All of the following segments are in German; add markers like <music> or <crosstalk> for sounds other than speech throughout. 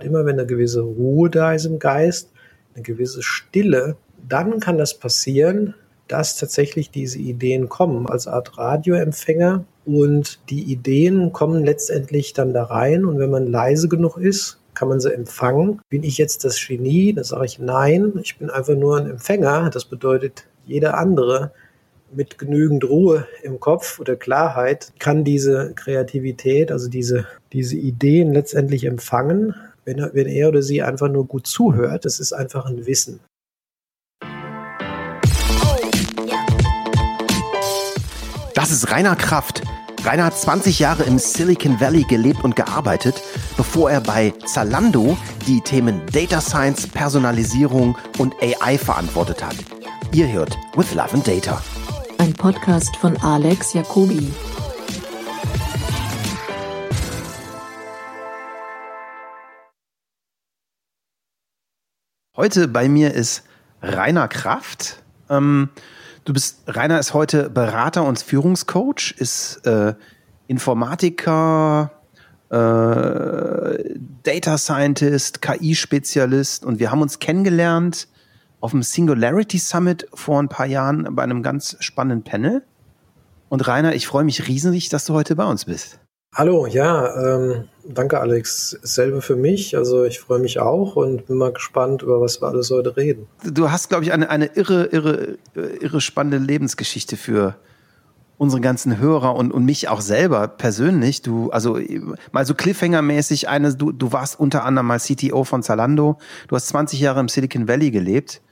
Immer wenn eine gewisse Ruhe da ist im Geist, eine gewisse Stille, dann kann das passieren, dass tatsächlich diese Ideen kommen als Art Radioempfänger und die Ideen kommen letztendlich dann da rein und wenn man leise genug ist, kann man sie empfangen. Bin ich jetzt das Genie? Da sage ich nein, ich bin einfach nur ein Empfänger. Das bedeutet, jeder andere mit genügend Ruhe im Kopf oder Klarheit kann diese Kreativität, also diese, diese Ideen letztendlich empfangen wenn er, wenn er oder sie einfach nur gut zuhört. Das ist einfach ein Wissen. Das ist Rainer Kraft. Rainer hat 20 Jahre im Silicon Valley gelebt und gearbeitet, bevor er bei Zalando die Themen Data Science, Personalisierung und AI verantwortet hat. Ihr hört With Love and Data. Ein Podcast von Alex Jacobi. Heute bei mir ist Rainer Kraft. Ähm, du bist, Rainer ist heute Berater und Führungscoach, ist äh, Informatiker, äh, Data Scientist, KI-Spezialist und wir haben uns kennengelernt auf dem Singularity Summit vor ein paar Jahren bei einem ganz spannenden Panel. Und Rainer, ich freue mich riesig, dass du heute bei uns bist. Hallo, ja, ähm, danke Alex. Selbe für mich. Also ich freue mich auch und bin mal gespannt, über was wir alles heute reden. Du hast, glaube ich, eine, eine irre, irre, irre spannende Lebensgeschichte für unsere ganzen Hörer und, und mich auch selber persönlich. Du, also mal so Cliffhanger-mäßig eine, du, du warst unter anderem mal CTO von Zalando. Du hast 20 Jahre im Silicon Valley gelebt.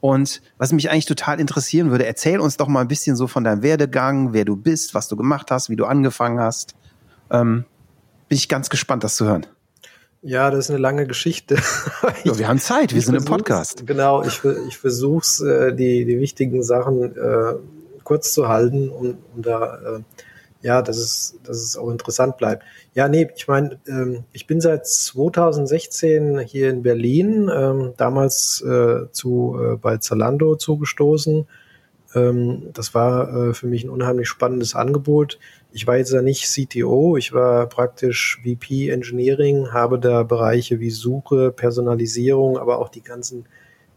Und was mich eigentlich total interessieren würde, erzähl uns doch mal ein bisschen so von deinem Werdegang, wer du bist, was du gemacht hast, wie du angefangen hast. Ähm, bin ich ganz gespannt, das zu hören. Ja, das ist eine lange Geschichte. <laughs> ja, wir haben Zeit, wir sind im Podcast. Genau, ich, ich versuche es, äh, die, die wichtigen Sachen äh, kurz zu halten, um, um da, äh, ja, dass es, dass es auch interessant bleibt. Ja, nee, ich meine, ähm, ich bin seit 2016 hier in Berlin, ähm, damals äh, zu, äh, bei Zalando zugestoßen. Ähm, das war äh, für mich ein unheimlich spannendes Angebot ich war jetzt ja nicht CTO, ich war praktisch VP Engineering, habe da Bereiche wie Suche, Personalisierung, aber auch die ganzen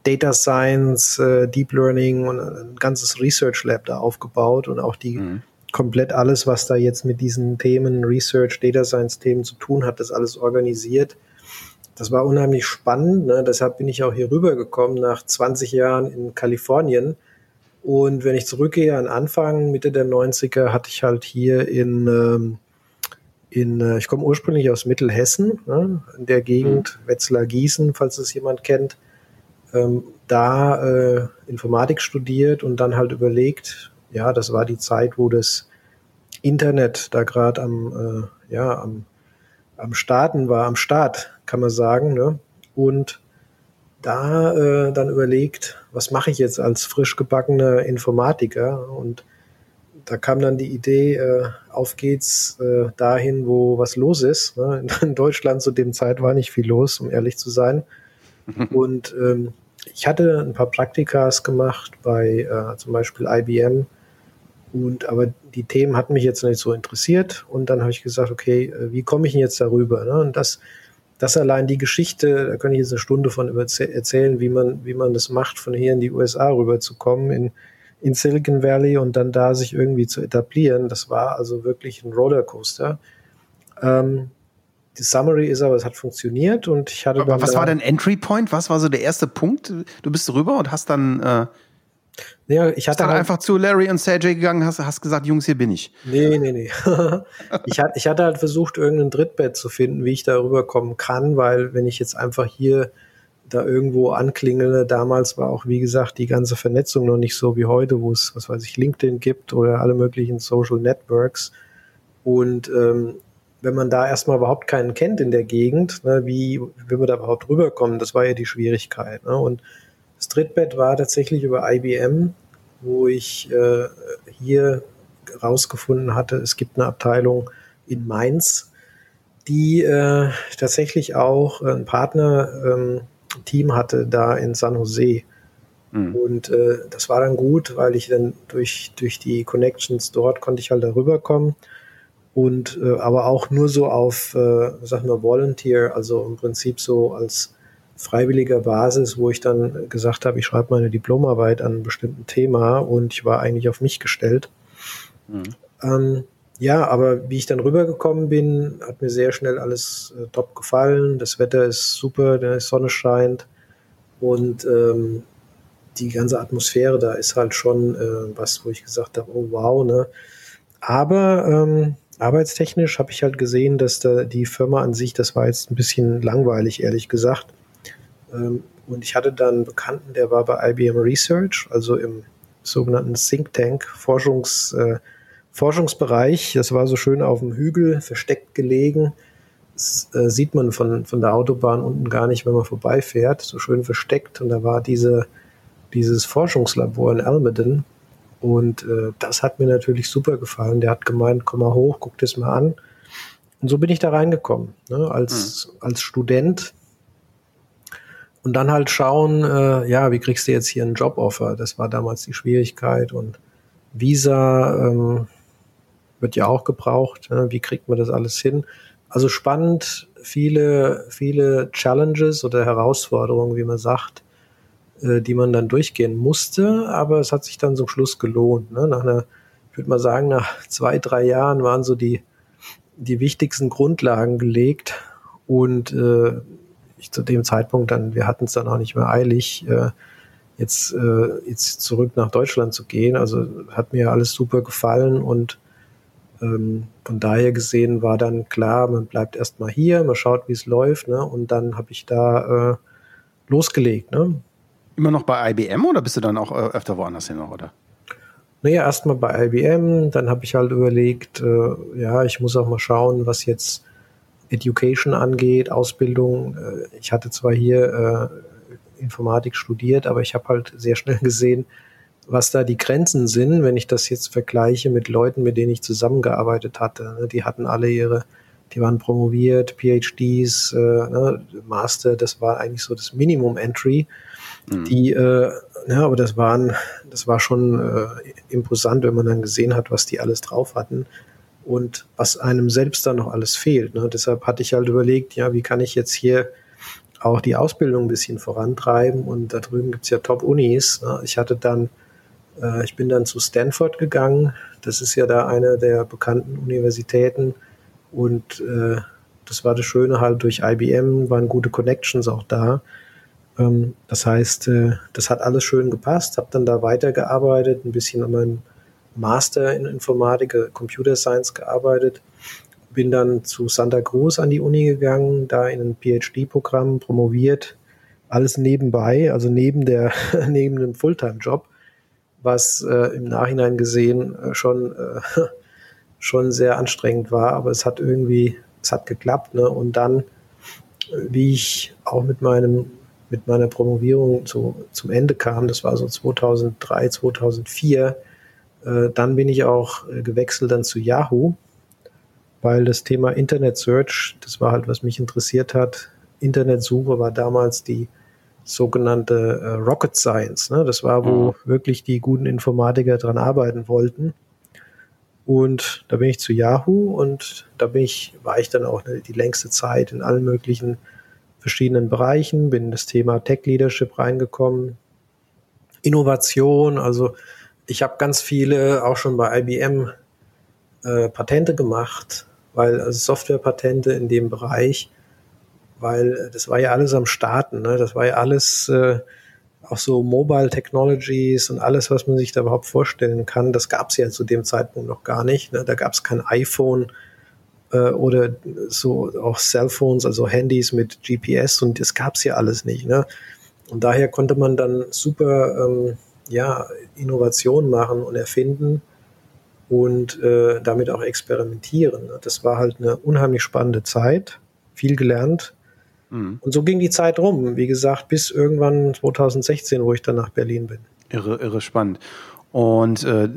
Data Science, äh, Deep Learning und ein ganzes Research Lab da aufgebaut und auch die mhm. komplett alles, was da jetzt mit diesen Themen Research, Data Science Themen zu tun hat, das alles organisiert. Das war unheimlich spannend, ne? deshalb bin ich auch hier rübergekommen nach 20 Jahren in Kalifornien und wenn ich zurückgehe an Anfang, Mitte der 90er, hatte ich halt hier in, ähm, in äh, ich komme ursprünglich aus Mittelhessen, ne, in der Gegend mhm. Wetzlar-Gießen, falls es jemand kennt, ähm, da äh, Informatik studiert und dann halt überlegt, ja, das war die Zeit, wo das Internet da gerade am, äh, ja, am, am Starten war, am Start, kann man sagen. Ne? Und da äh, dann überlegt, was mache ich jetzt als frisch gebackener Informatiker? Und da kam dann die Idee, äh, auf geht's äh, dahin, wo was los ist. Ne? In Deutschland zu dem Zeit war nicht viel los, um ehrlich zu sein. <laughs> Und ähm, ich hatte ein paar Praktikas gemacht bei äh, zum Beispiel IBM. Und aber die Themen hatten mich jetzt nicht so interessiert. Und dann habe ich gesagt, okay, äh, wie komme ich denn jetzt darüber? Ne? Und das das allein die Geschichte, da kann ich jetzt eine Stunde von erzählen, wie man, wie man das macht, von hier in die USA rüberzukommen, in, in Silicon Valley und dann da sich irgendwie zu etablieren. Das war also wirklich ein Rollercoaster. Ähm, die Summary ist aber, es hat funktioniert und ich hatte. Aber was war dein Entry Point? Was war so der erste Punkt? Du bist rüber und hast dann äh, ja, ich hatte halt, einfach zu Larry und Sergey gegangen, hast, hast gesagt, Jungs, hier bin ich. Nee, nee, nee. <laughs> ich, hatte, ich hatte halt versucht, irgendein Drittbett zu finden, wie ich da rüberkommen kann, weil wenn ich jetzt einfach hier da irgendwo anklingele, damals war auch, wie gesagt, die ganze Vernetzung noch nicht so wie heute, wo es, was weiß ich, LinkedIn gibt oder alle möglichen Social Networks. Und ähm, wenn man da erstmal überhaupt keinen kennt in der Gegend, ne, wie will man da überhaupt rüberkommen, das war ja die Schwierigkeit. Ne? Und das Drittbett war tatsächlich über IBM, wo ich äh, hier rausgefunden hatte, es gibt eine Abteilung in Mainz, die äh, tatsächlich auch ein Partner-Team ähm, hatte da in San Jose. Mhm. Und äh, das war dann gut, weil ich dann durch, durch die Connections dort konnte ich halt darüber kommen. und äh, aber auch nur so auf, äh, sag mal, Volunteer, also im Prinzip so als freiwilliger Basis, wo ich dann gesagt habe, ich schreibe meine Diplomarbeit an einem bestimmten Thema und ich war eigentlich auf mich gestellt. Mhm. Ähm, ja, aber wie ich dann rübergekommen bin, hat mir sehr schnell alles äh, top gefallen. Das Wetter ist super, die Sonne scheint und ähm, die ganze Atmosphäre da ist halt schon äh, was, wo ich gesagt habe, oh wow, ne? Aber ähm, arbeitstechnisch habe ich halt gesehen, dass da die Firma an sich, das war jetzt ein bisschen langweilig, ehrlich gesagt. Ähm, und ich hatte dann einen Bekannten, der war bei IBM Research, also im sogenannten Think Tank, Forschungs, äh, Forschungsbereich. Das war so schön auf dem Hügel, versteckt gelegen. Das äh, sieht man von, von der Autobahn unten gar nicht, wenn man vorbeifährt. So schön versteckt. Und da war diese, dieses Forschungslabor in Almaden. Und äh, das hat mir natürlich super gefallen. Der hat gemeint, komm mal hoch, guck das mal an. Und so bin ich da reingekommen. Ne? Als, mhm. als Student und dann halt schauen, äh, ja, wie kriegst du jetzt hier einen Joboffer? Das war damals die Schwierigkeit. Und Visa ähm, wird ja auch gebraucht. Ne? Wie kriegt man das alles hin? Also spannend, viele, viele Challenges oder Herausforderungen, wie man sagt, äh, die man dann durchgehen musste. Aber es hat sich dann zum Schluss gelohnt. Ne? Nach einer, ich würde mal sagen, nach zwei, drei Jahren waren so die, die wichtigsten Grundlagen gelegt. Und äh, ich zu dem Zeitpunkt dann, wir hatten es dann auch nicht mehr eilig, äh, jetzt, äh, jetzt zurück nach Deutschland zu gehen. Also hat mir alles super gefallen und ähm, von daher gesehen war dann klar, man bleibt erstmal hier, man schaut, wie es läuft, ne? Und dann habe ich da äh, losgelegt, ne? Immer noch bei IBM oder bist du dann auch äh, öfter woanders hin noch, oder? Naja, erstmal bei IBM, dann habe ich halt überlegt, äh, ja, ich muss auch mal schauen, was jetzt Education angeht, Ausbildung. Äh, ich hatte zwar hier äh, Informatik studiert, aber ich habe halt sehr schnell <laughs> gesehen, was da die Grenzen sind, wenn ich das jetzt vergleiche mit Leuten, mit denen ich zusammengearbeitet hatte. Ne? Die hatten alle ihre, die waren promoviert, PhDs, äh, ne, Master, das war eigentlich so das Minimum Entry. Mhm. Die, ja, aber das waren, das war schon imposant, wenn man dann gesehen hat, was die alles drauf hatten und was einem selbst dann noch alles fehlt. Ne? Deshalb hatte ich halt überlegt, ja, wie kann ich jetzt hier auch die Ausbildung ein bisschen vorantreiben und da drüben gibt's ja Top-Unis. Ne? Ich hatte dann, äh, ich bin dann zu Stanford gegangen, das ist ja da eine der bekannten Universitäten und äh, das war das Schöne halt durch IBM, waren gute Connections auch da. Ähm, das heißt, äh, das hat alles schön gepasst, habe dann da weitergearbeitet, ein bisschen an meinem Master in Informatik, äh, Computer Science gearbeitet. Bin dann zu Santa Cruz an die Uni gegangen, da in ein PhD-Programm promoviert. Alles nebenbei, also neben der, <laughs> neben dem Fulltime-Job, was äh, im Nachhinein gesehen äh, schon, äh, <laughs> schon sehr anstrengend war, aber es hat irgendwie, es hat geklappt, ne? Und dann, äh, wie ich auch mit meinem, mit meiner Promovierung zu, zum Ende kam, das war so 2003, 2004, äh, dann bin ich auch äh, gewechselt dann zu Yahoo, weil das Thema Internet Search, das war halt, was mich interessiert hat. Internetsuche war damals die sogenannte äh, Rocket Science. Ne? Das war, wo mhm. wirklich die guten Informatiker dran arbeiten wollten. Und da bin ich zu Yahoo und da bin ich, war ich dann auch die längste Zeit in allen möglichen verschiedenen Bereichen, bin in das Thema Tech Leadership reingekommen, Innovation, also ich habe ganz viele auch schon bei IBM äh, Patente gemacht, weil also Softwarepatente in dem Bereich, weil äh, das war ja alles am Starten, ne? das war ja alles äh, auch so Mobile Technologies und alles, was man sich da überhaupt vorstellen kann, das gab es ja zu dem Zeitpunkt noch gar nicht. Ne? Da gab es kein iPhone äh, oder so auch Cellphones, also Handys mit GPS und das gab es ja alles nicht. Ne? Und daher konnte man dann super ähm, ja, Innovation machen und erfinden und äh, damit auch experimentieren. Das war halt eine unheimlich spannende Zeit, viel gelernt. Mhm. Und so ging die Zeit rum, wie gesagt, bis irgendwann 2016, wo ich dann nach Berlin bin. Irre, irre spannend. Und äh,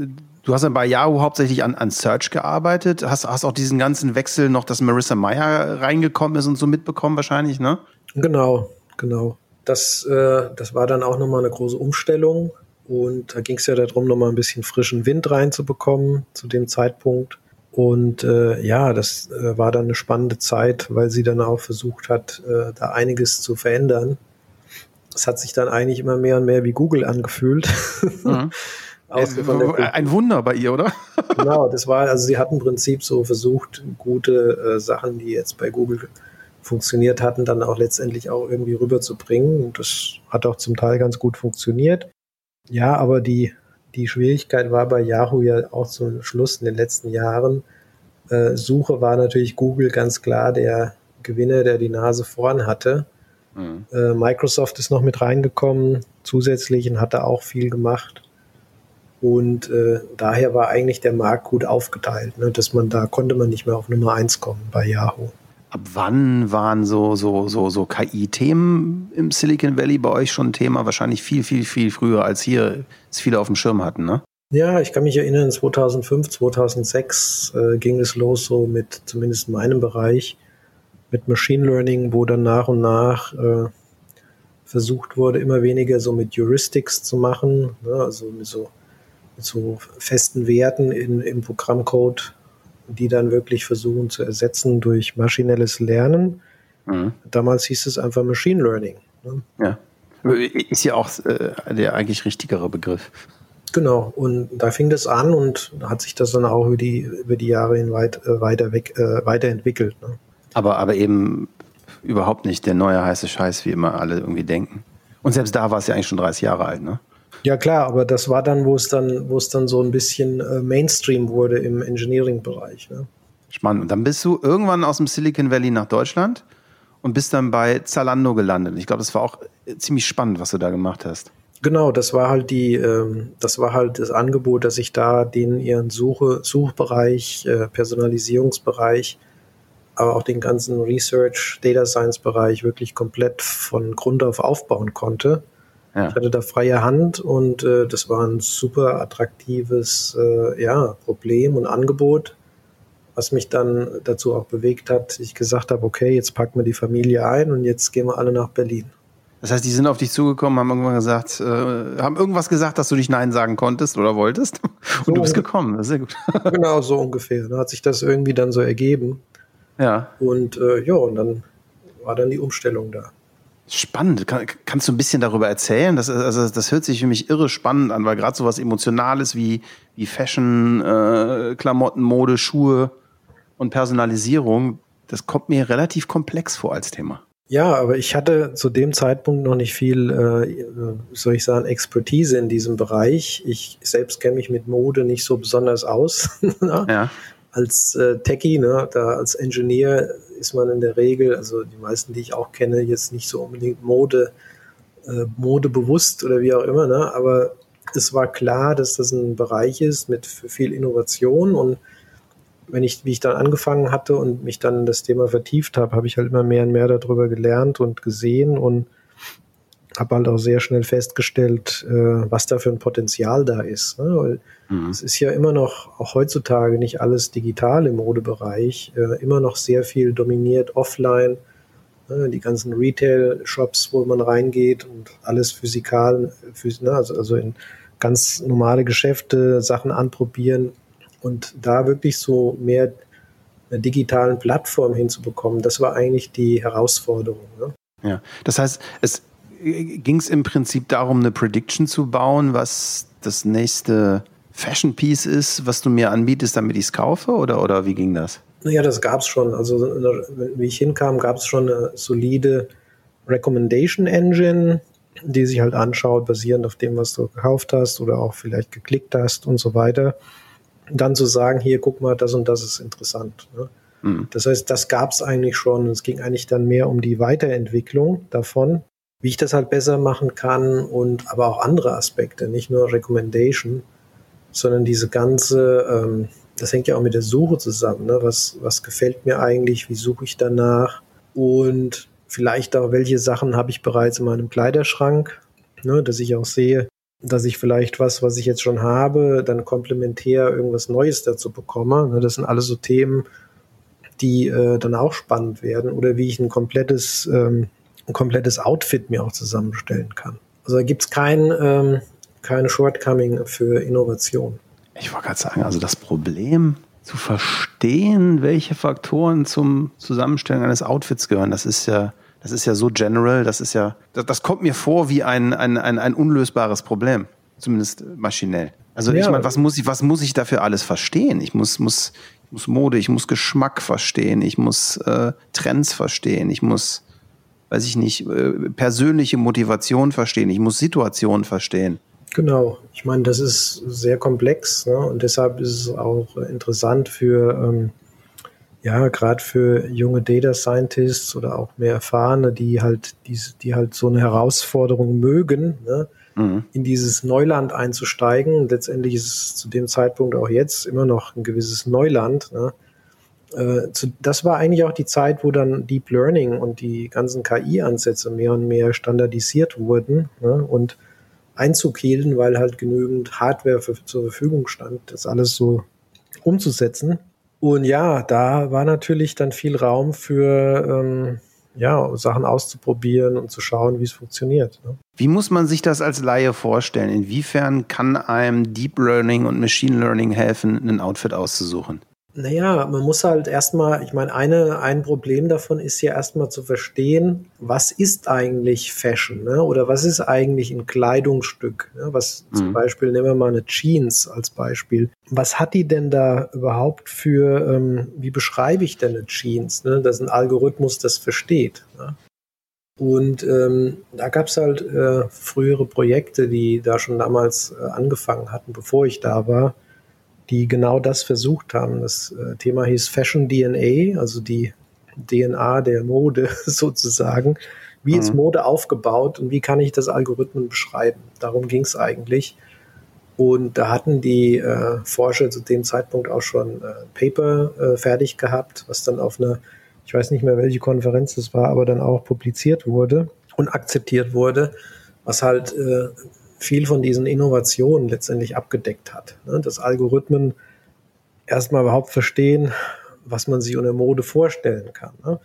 du hast dann bei Yahoo hauptsächlich an, an Search gearbeitet. Hast, hast auch diesen ganzen Wechsel noch, dass Marissa Meyer reingekommen ist und so mitbekommen wahrscheinlich, ne? Genau, genau. Das, äh, das war dann auch nochmal eine große Umstellung. Und da ging es ja darum, nochmal ein bisschen frischen Wind reinzubekommen zu dem Zeitpunkt. Und äh, ja, das äh, war dann eine spannende Zeit, weil sie dann auch versucht hat, äh, da einiges zu verändern. Es hat sich dann eigentlich immer mehr und mehr wie Google angefühlt. Mhm. <laughs> Ein Wunder bei ihr, oder? <laughs> genau, das war, also sie hat im Prinzip so versucht, gute äh, Sachen, die jetzt bei Google funktioniert hatten, dann auch letztendlich auch irgendwie rüberzubringen. Und das hat auch zum Teil ganz gut funktioniert. Ja, aber die, die Schwierigkeit war bei Yahoo ja auch zum Schluss in den letzten Jahren. Äh, Suche war natürlich Google ganz klar der Gewinner, der die Nase vorn hatte. Mhm. Äh, Microsoft ist noch mit reingekommen zusätzlich und hatte auch viel gemacht. Und äh, daher war eigentlich der Markt gut aufgeteilt, ne, dass man da konnte man nicht mehr auf Nummer eins kommen bei Yahoo. Ab wann waren so, so, so, so KI-Themen im Silicon Valley bei euch schon ein Thema? Wahrscheinlich viel, viel, viel früher, als hier es viele auf dem Schirm hatten, ne? Ja, ich kann mich erinnern, 2005, 2006 äh, ging es los, so mit zumindest in meinem Bereich, mit Machine Learning, wo dann nach und nach äh, versucht wurde, immer weniger so mit Heuristics zu machen, ne? also mit so mit so festen Werten in, im Programmcode, die dann wirklich versuchen zu ersetzen durch maschinelles Lernen. Mhm. Damals hieß es einfach Machine Learning. Ne? Ja. Ist ja auch äh, der eigentlich richtigere Begriff. Genau, und da fing das an und hat sich das dann auch über die, über die Jahre hinweit äh, weiter weg, äh, weiterentwickelt. Ne? Aber, aber eben überhaupt nicht der neue heiße Scheiß, wie immer alle irgendwie denken. Und selbst da war es ja eigentlich schon 30 Jahre alt, ne? Ja klar, aber das war dann, wo es dann, wo es dann so ein bisschen äh, Mainstream wurde im Engineering-Bereich. Ne? Spannend. Und dann bist du irgendwann aus dem Silicon Valley nach Deutschland und bist dann bei Zalando gelandet. Ich glaube, das war auch äh, ziemlich spannend, was du da gemacht hast. Genau, das war halt die, ähm, das war halt das Angebot, dass ich da den ihren Suche, Suchbereich, äh, Personalisierungsbereich, aber auch den ganzen Research, Data Science Bereich wirklich komplett von Grund auf aufbauen konnte. Ja. Ich hatte da freie Hand und äh, das war ein super attraktives äh, ja, Problem und Angebot, was mich dann dazu auch bewegt hat, ich gesagt habe, okay, jetzt packen wir die Familie ein und jetzt gehen wir alle nach Berlin. Das heißt, die sind auf dich zugekommen, haben irgendwann gesagt, äh, haben irgendwas gesagt, dass du dich Nein sagen konntest oder wolltest. Und so du bist gekommen. Sehr gut. <laughs> genau, so ungefähr. Da hat sich das irgendwie dann so ergeben. Ja. Und äh, ja, und dann war dann die Umstellung da. Spannend. Kann, kannst du ein bisschen darüber erzählen? Das, also, das hört sich für mich irre spannend an, weil gerade so was Emotionales wie, wie Fashion, äh, Klamotten, Mode, Schuhe und Personalisierung, das kommt mir relativ komplex vor als Thema. Ja, aber ich hatte zu dem Zeitpunkt noch nicht viel, äh, soll ich sagen, Expertise in diesem Bereich. Ich selbst kenne mich mit Mode nicht so besonders aus. <laughs> ja. Als äh, Techie, ne, da als Engineer ist man in der Regel, also die meisten, die ich auch kenne, jetzt nicht so unbedingt Mode, äh, modebewusst oder wie auch immer, ne? aber es war klar, dass das ein Bereich ist mit viel Innovation und wenn ich, wie ich dann angefangen hatte und mich dann in das Thema vertieft habe, habe ich halt immer mehr und mehr darüber gelernt und gesehen und habe halt auch sehr schnell festgestellt, äh, was da für ein Potenzial da ist. Ne? Weil mhm. es ist ja immer noch, auch heutzutage, nicht alles digital im Modebereich, äh, immer noch sehr viel dominiert offline. Ne? Die ganzen Retail-Shops, wo man reingeht und alles physikal, phys ne? also, also in ganz normale Geschäfte Sachen anprobieren und da wirklich so mehr eine digitalen Plattform hinzubekommen, das war eigentlich die Herausforderung. Ne? Ja, das heißt, es ging es im Prinzip darum, eine Prediction zu bauen, was das nächste Fashion Piece ist, was du mir anbietest, damit ich es kaufe? Oder, oder wie ging das? Naja, das gab es schon. Also, wie ich hinkam, gab es schon eine solide Recommendation Engine, die sich halt anschaut, basierend auf dem, was du gekauft hast oder auch vielleicht geklickt hast und so weiter. Und dann zu sagen, hier, guck mal, das und das ist interessant. Ne? Mhm. Das heißt, das gab es eigentlich schon. Es ging eigentlich dann mehr um die Weiterentwicklung davon wie ich das halt besser machen kann und aber auch andere Aspekte, nicht nur Recommendation, sondern diese ganze, ähm, das hängt ja auch mit der Suche zusammen. Ne? Was, was gefällt mir eigentlich? Wie suche ich danach? Und vielleicht auch, welche Sachen habe ich bereits in meinem Kleiderschrank, ne? dass ich auch sehe, dass ich vielleicht was, was ich jetzt schon habe, dann komplementär irgendwas Neues dazu bekomme. Ne? Das sind alles so Themen, die äh, dann auch spannend werden. Oder wie ich ein komplettes ähm, ein komplettes Outfit mir auch zusammenstellen kann. Also da gibt es kein, ähm, keine Shortcoming für Innovation. Ich wollte gerade sagen, also das Problem zu verstehen, welche Faktoren zum Zusammenstellen eines Outfits gehören, das ist ja, das ist ja so general, das ist ja, das, das kommt mir vor wie ein, ein, ein, ein unlösbares Problem, zumindest maschinell. Also ja. ich meine, was muss ich, was muss ich dafür alles verstehen? Ich muss, muss, ich muss Mode, ich muss Geschmack verstehen, ich muss äh, Trends verstehen, ich muss, weiß ich nicht, äh, persönliche Motivation verstehen, ich muss Situationen verstehen. Genau, ich meine, das ist sehr komplex ne? und deshalb ist es auch interessant für, ähm, ja, gerade für junge Data Scientists oder auch mehr Erfahrene, die halt, die, die halt so eine Herausforderung mögen, ne? mhm. in dieses Neuland einzusteigen. Letztendlich ist es zu dem Zeitpunkt auch jetzt immer noch ein gewisses Neuland. Ne? Äh, zu, das war eigentlich auch die Zeit, wo dann Deep Learning und die ganzen KI-Ansätze mehr und mehr standardisiert wurden ne? und Einzug hielten, weil halt genügend Hardware für, zur Verfügung stand, das alles so umzusetzen. Und ja, da war natürlich dann viel Raum für ähm, ja, Sachen auszuprobieren und zu schauen, wie es funktioniert. Ne? Wie muss man sich das als Laie vorstellen? Inwiefern kann einem Deep Learning und Machine Learning helfen, ein Outfit auszusuchen? Naja, man muss halt erstmal, ich meine, eine, ein Problem davon ist ja erstmal zu verstehen, was ist eigentlich Fashion, ne? Oder was ist eigentlich ein Kleidungsstück? Ne? Was mhm. zum Beispiel, nehmen wir mal eine Jeans als Beispiel. Was hat die denn da überhaupt für, ähm, wie beschreibe ich denn eine Jeans? Ne? Das ist ein Algorithmus, das versteht. Ne? Und ähm, da gab es halt äh, frühere Projekte, die da schon damals äh, angefangen hatten, bevor ich da war die genau das versucht haben. Das äh, Thema hieß Fashion DNA, also die DNA der Mode <laughs> sozusagen. Wie mhm. ist Mode aufgebaut und wie kann ich das Algorithmen beschreiben? Darum ging es eigentlich. Und da hatten die äh, Forscher zu dem Zeitpunkt auch schon äh, Paper äh, fertig gehabt, was dann auf einer, ich weiß nicht mehr, welche Konferenz das war, aber dann auch publiziert wurde und akzeptiert wurde, was halt äh, viel von diesen Innovationen letztendlich abgedeckt hat. Ne? Dass Algorithmen erstmal überhaupt verstehen, was man sich unter Mode vorstellen kann. Ne?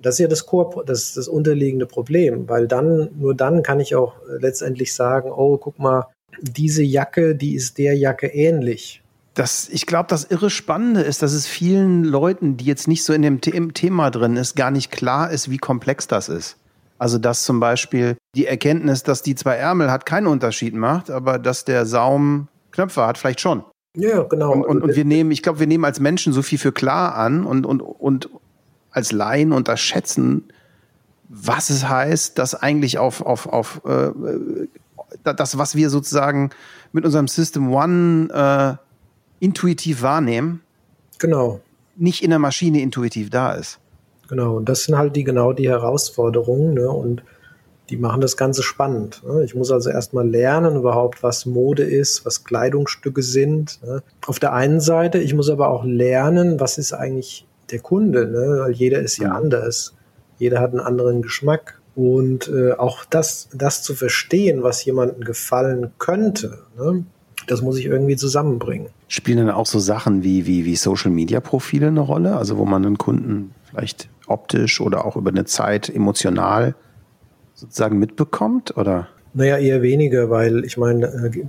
Das ist ja das, Core, das, das unterliegende Problem, weil dann, nur dann kann ich auch letztendlich sagen, oh, guck mal, diese Jacke, die ist der Jacke ähnlich. Das, ich glaube, das irre Spannende ist, dass es vielen Leuten, die jetzt nicht so in dem Thema drin ist, gar nicht klar ist, wie komplex das ist. Also dass zum Beispiel die Erkenntnis, dass die zwei Ärmel hat, keinen Unterschied macht, aber dass der Saum Knöpfe hat, vielleicht schon. Ja, genau. Und, und, und wir nehmen, ich glaube, wir nehmen als Menschen so viel für klar an und, und, und als Laien unterschätzen, was es heißt, dass eigentlich auf, auf, auf äh, das, was wir sozusagen mit unserem System One äh, intuitiv wahrnehmen, genau. nicht in der Maschine intuitiv da ist. Genau, und das sind halt die genau die Herausforderungen, ne? Und die machen das Ganze spannend. Ne? Ich muss also erstmal lernen überhaupt, was Mode ist, was Kleidungsstücke sind. Ne? Auf der einen Seite, ich muss aber auch lernen, was ist eigentlich der Kunde, ne? weil jeder ist ja anders. Jeder hat einen anderen Geschmack. Und äh, auch das, das zu verstehen, was jemandem gefallen könnte, das muss ich irgendwie zusammenbringen. Spielen dann auch so Sachen wie, wie, wie Social Media Profile eine Rolle? Also wo man einen Kunden vielleicht optisch oder auch über eine Zeit emotional sozusagen mitbekommt? Oder? Naja, eher weniger, weil ich meine, äh,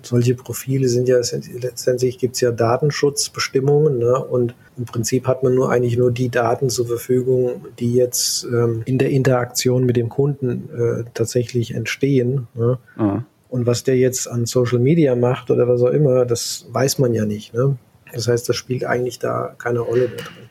solche Profile sind ja letztendlich gibt es ja Datenschutzbestimmungen ne? und im Prinzip hat man nur eigentlich nur die Daten zur Verfügung, die jetzt ähm, in der Interaktion mit dem Kunden äh, tatsächlich entstehen. Ne? Mhm. Und was der jetzt an Social Media macht oder was auch immer, das weiß man ja nicht. Ne? Das heißt, das spielt eigentlich da keine Rolle mehr drin.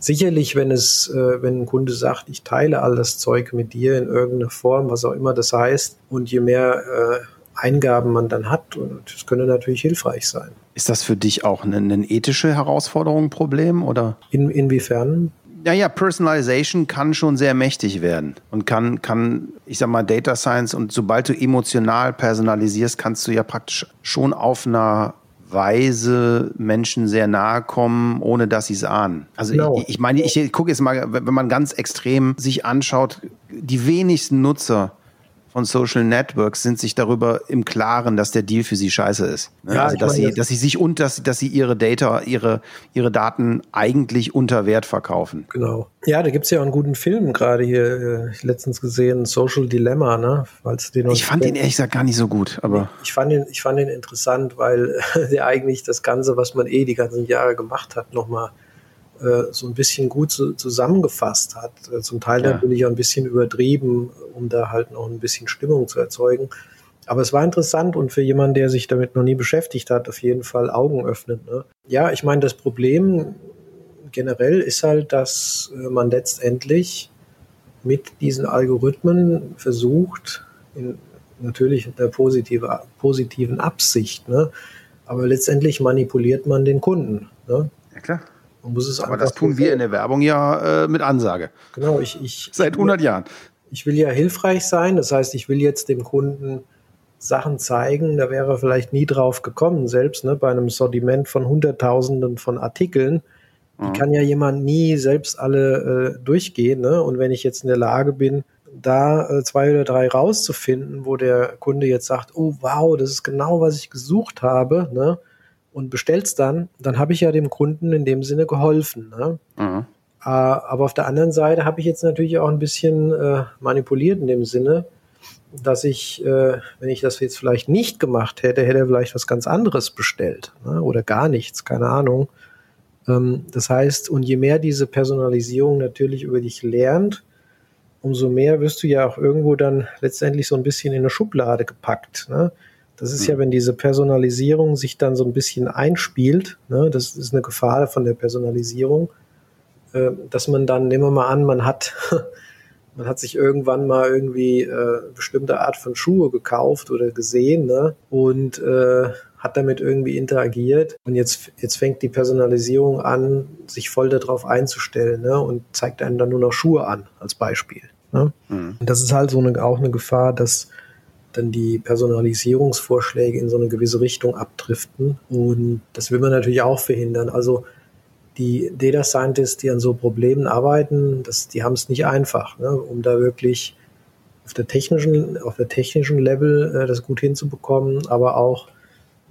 Sicherlich, wenn es, äh, wenn ein Kunde sagt, ich teile all das Zeug mit dir in irgendeiner Form, was auch immer das heißt, und je mehr äh, Eingaben man dann hat, das könnte natürlich hilfreich sein. Ist das für dich auch eine, eine ethische Herausforderung, Problem oder? In, inwiefern? Naja, Personalization kann schon sehr mächtig werden und kann, kann, ich sag mal, Data Science und sobald du emotional personalisierst, kannst du ja praktisch schon auf einer Weise Menschen sehr nahe kommen, ohne dass sie es ahnen. Also genau. ich, ich meine, ich gucke jetzt mal, wenn man ganz extrem sich anschaut, die wenigsten Nutzer von Social Networks sind sich darüber im Klaren, dass der Deal für sie scheiße ist. Ne? Ja, also, ich dass meine, sie, dass sie sich und dass, dass sie ihre Data, ihre, ihre Daten eigentlich unter Wert verkaufen. Genau. Ja, da gibt's ja auch einen guten Film gerade hier, äh, letztens gesehen, Social Dilemma, ne? Falls den Ich fand ihn ehrlich gesagt gar nicht so gut, aber Ich fand ihn, ich fand ihn interessant, weil <laughs> der eigentlich das Ganze, was man eh die ganzen Jahre gemacht hat, nochmal so ein bisschen gut zu, zusammengefasst hat. Äh, zum Teil Ja. natürlich auch ein bisschen übertrieben, um da halt noch ein bisschen Stimmung zu erzeugen. Aber es war interessant und für jemanden, der sich damit noch nie beschäftigt hat, auf jeden Fall Augen öffnet. Ne? Ja, ich meine, das Problem generell ist halt, dass äh, man letztendlich mit diesen Algorithmen versucht, in, natürlich in der positive, positiven Absicht, ne? aber letztendlich manipuliert man den Kunden. Ne? ja klar. Man muss es Aber das tun wir in der Werbung ja äh, mit Ansage. Genau, ich, ich, Seit 100 Jahren. ich will ja hilfreich sein. Das heißt, ich will jetzt dem Kunden Sachen zeigen, da wäre er vielleicht nie drauf gekommen, selbst ne, bei einem Sortiment von Hunderttausenden von Artikeln. Die kann ja jemand nie selbst alle äh, durchgehen. Ne? Und wenn ich jetzt in der Lage bin, da äh, zwei oder drei rauszufinden, wo der Kunde jetzt sagt, oh wow, das ist genau, was ich gesucht habe, ne? Und bestellt's dann, dann habe ich ja dem Kunden in dem Sinne geholfen. Ne? Mhm. Äh, aber auf der anderen Seite habe ich jetzt natürlich auch ein bisschen äh, manipuliert in dem Sinne, dass ich, äh, wenn ich das jetzt vielleicht nicht gemacht hätte, hätte er vielleicht was ganz anderes bestellt ne? oder gar nichts, keine Ahnung. Ähm, das heißt, und je mehr diese Personalisierung natürlich über dich lernt, umso mehr wirst du ja auch irgendwo dann letztendlich so ein bisschen in eine Schublade gepackt. Ne? Das ist ja, wenn diese Personalisierung sich dann so ein bisschen einspielt, ne? das ist eine Gefahr von der Personalisierung, äh, dass man dann, nehmen wir mal an, man hat, <laughs> man hat sich irgendwann mal irgendwie äh, eine bestimmte Art von Schuhe gekauft oder gesehen ne? und äh, hat damit irgendwie interagiert. Und jetzt, jetzt fängt die Personalisierung an, sich voll darauf einzustellen ne? und zeigt einem dann nur noch Schuhe an, als Beispiel. Ne? Mhm. Und das ist halt so eine, auch eine Gefahr, dass dann die Personalisierungsvorschläge in so eine gewisse Richtung abdriften. Und das will man natürlich auch verhindern. Also die Data Scientists, die an so Problemen arbeiten, das, die haben es nicht einfach, ne, um da wirklich auf der technischen, auf der technischen Level äh, das gut hinzubekommen, aber auch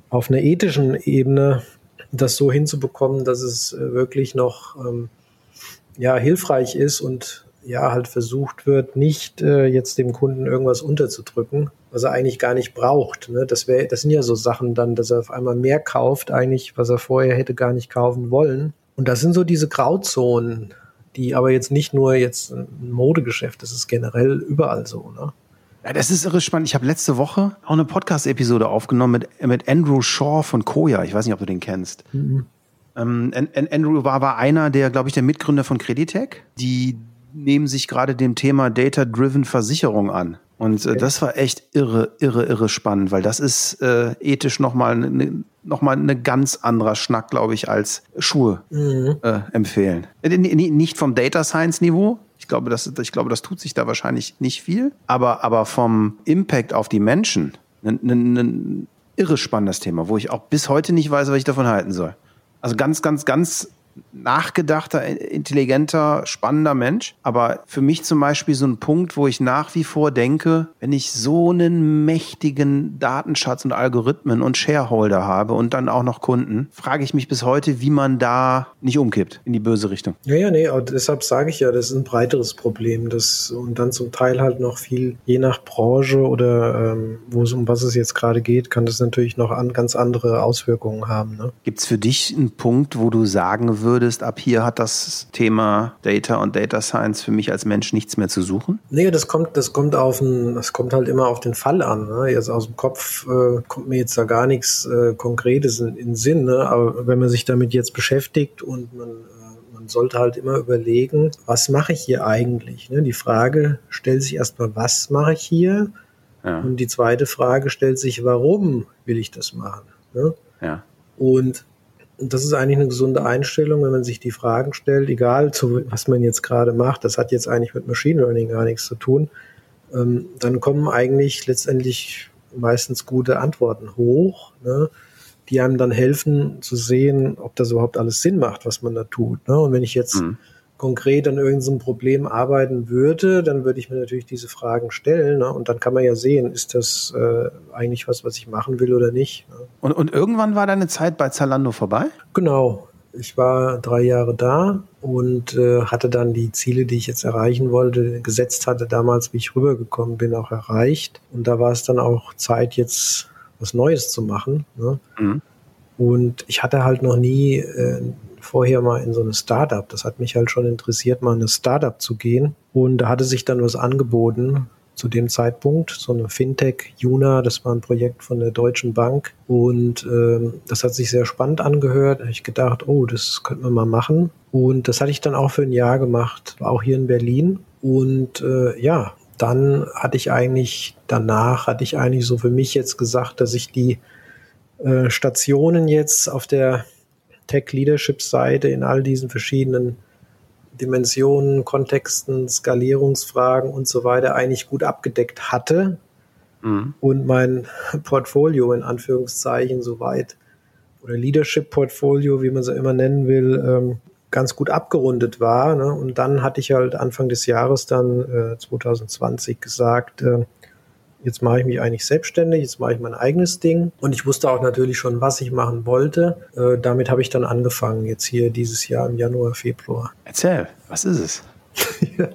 auf einer ethischen Ebene das so hinzubekommen, dass es äh, wirklich noch ähm, ja, hilfreich ist und ja, halt versucht wird, nicht äh, jetzt dem Kunden irgendwas unterzudrücken, was er eigentlich gar nicht braucht. Ne? Das, wär, das sind ja so Sachen dann, dass er auf einmal mehr kauft, eigentlich, was er vorher hätte gar nicht kaufen wollen. Und das sind so diese Grauzonen, die aber jetzt nicht nur jetzt ein Modegeschäft, das ist generell überall so. Ne? Ja, das ist irre spannend. Ich habe letzte Woche auch eine Podcast-Episode aufgenommen mit, mit Andrew Shaw von Koya. Ich weiß nicht, ob du den kennst. Ähm, An- An- Andrew war, war einer der, glaube ich, der Mitgründer von Creditec. Die nehmen sich gerade dem Thema Data-Driven Versicherung an. Und äh, das war echt irre, irre, irre spannend, weil das ist äh, ethisch nochmal ne, noch mal eine ganz anderer Schnack, glaube ich, als Schuhe äh, empfehlen. Äh, Nicht vom Data Science Niveau. Ich glaube, das, ich glaube, das tut sich da wahrscheinlich nicht viel. Aber, aber vom Impact auf die Menschen ein, ein irre spannendes Thema, wo ich auch bis heute nicht weiß, was ich davon halten soll. Also ganz, ganz, ganz nachgedachter, intelligenter, spannender Mensch. Aber für mich zum Beispiel so ein Punkt, wo ich nach wie vor denke, wenn ich so einen mächtigen Datenschatz und Algorithmen und Shareholder habe und dann auch noch Kunden, frage ich mich bis heute, wie man da nicht umkippt in die böse Richtung. Ja, ja, nee, aber deshalb sage ich ja, das ist ein breiteres Problem. Das, und dann zum Teil halt noch viel, je nach Branche oder ähm, wo es um was es jetzt gerade geht, kann das natürlich noch an, ganz andere Auswirkungen haben. Ne? Gibt es für dich einen Punkt, wo du sagen würdest, ab hier hat das Thema Data und Data Science für mich als Mensch nichts mehr zu suchen? Nee, das kommt, das kommt auf ein, das kommt halt immer auf den Fall an. Ne? Jetzt aus dem Kopf äh, kommt mir jetzt da gar nichts äh, Konkretes in, in den Sinn, ne? aber wenn man sich damit jetzt beschäftigt und man, äh, sollte halt immer überlegen, was mache ich hier eigentlich? Ne? Die Frage stellt sich erstmal, was mache ich hier? Ja. Und die zweite Frage stellt sich, warum will ich das machen? Ne? Ja. Und das ist eigentlich eine gesunde Einstellung, wenn man sich die Fragen stellt, egal zu, was man jetzt gerade macht, das hat jetzt eigentlich mit Machine Learning gar nichts zu tun, ähm, dann kommen eigentlich letztendlich meistens gute Antworten hoch, ne, die einem dann helfen zu sehen, ob das überhaupt alles Sinn macht, was man da tut. Ne? Und wenn ich jetzt Mhm. Konkret an irgendeinem Problem arbeiten würde, dann würde ich mir natürlich diese Fragen stellen. Ne? Und dann kann man ja sehen, ist das äh, eigentlich was, was ich machen will oder nicht. Ne? Und, und irgendwann war deine Zeit bei Zalando vorbei? Genau. Ich war drei Jahre da und äh, hatte dann die Ziele, die ich jetzt erreichen wollte, gesetzt hatte damals, wie ich rübergekommen bin, auch erreicht. Und da war es dann auch Zeit, jetzt was Neues zu machen. Ne? Mhm. Und ich hatte halt noch nie äh, vorher mal in so eine Startup. Das hat mich halt schon interessiert, mal in eine Startup zu gehen. Und da hatte sich dann was angeboten zu dem Zeitpunkt, so eine Fintech, Juna, das war ein Projekt von der Deutschen Bank. Und ähm, das hat sich sehr spannend angehört. Da habe ich gedacht, oh, das könnten wir mal machen. Und das hatte ich dann auch für ein Jahr gemacht, auch hier in Berlin. Und äh, ja, dann hatte ich eigentlich, danach hatte ich eigentlich so für mich jetzt gesagt, dass ich die äh, Stationen jetzt auf der Tech-Leadership-Seite in all diesen verschiedenen Dimensionen, Kontexten, Skalierungsfragen und so weiter eigentlich gut abgedeckt hatte mhm. und mein Portfolio in Anführungszeichen soweit oder Leadership-Portfolio, wie man so immer nennen will, ähm, ganz gut abgerundet war. Ne? Und dann hatte ich halt Anfang des Jahres dann äh, 2020 gesagt, äh, jetzt mache ich mich eigentlich selbstständig, jetzt mache ich mein eigenes Ding. Und ich wusste auch natürlich schon, was ich machen wollte. Äh, damit habe ich dann angefangen, jetzt hier dieses Jahr im Januar, Februar. Erzähl, was ist es? <laughs> ja.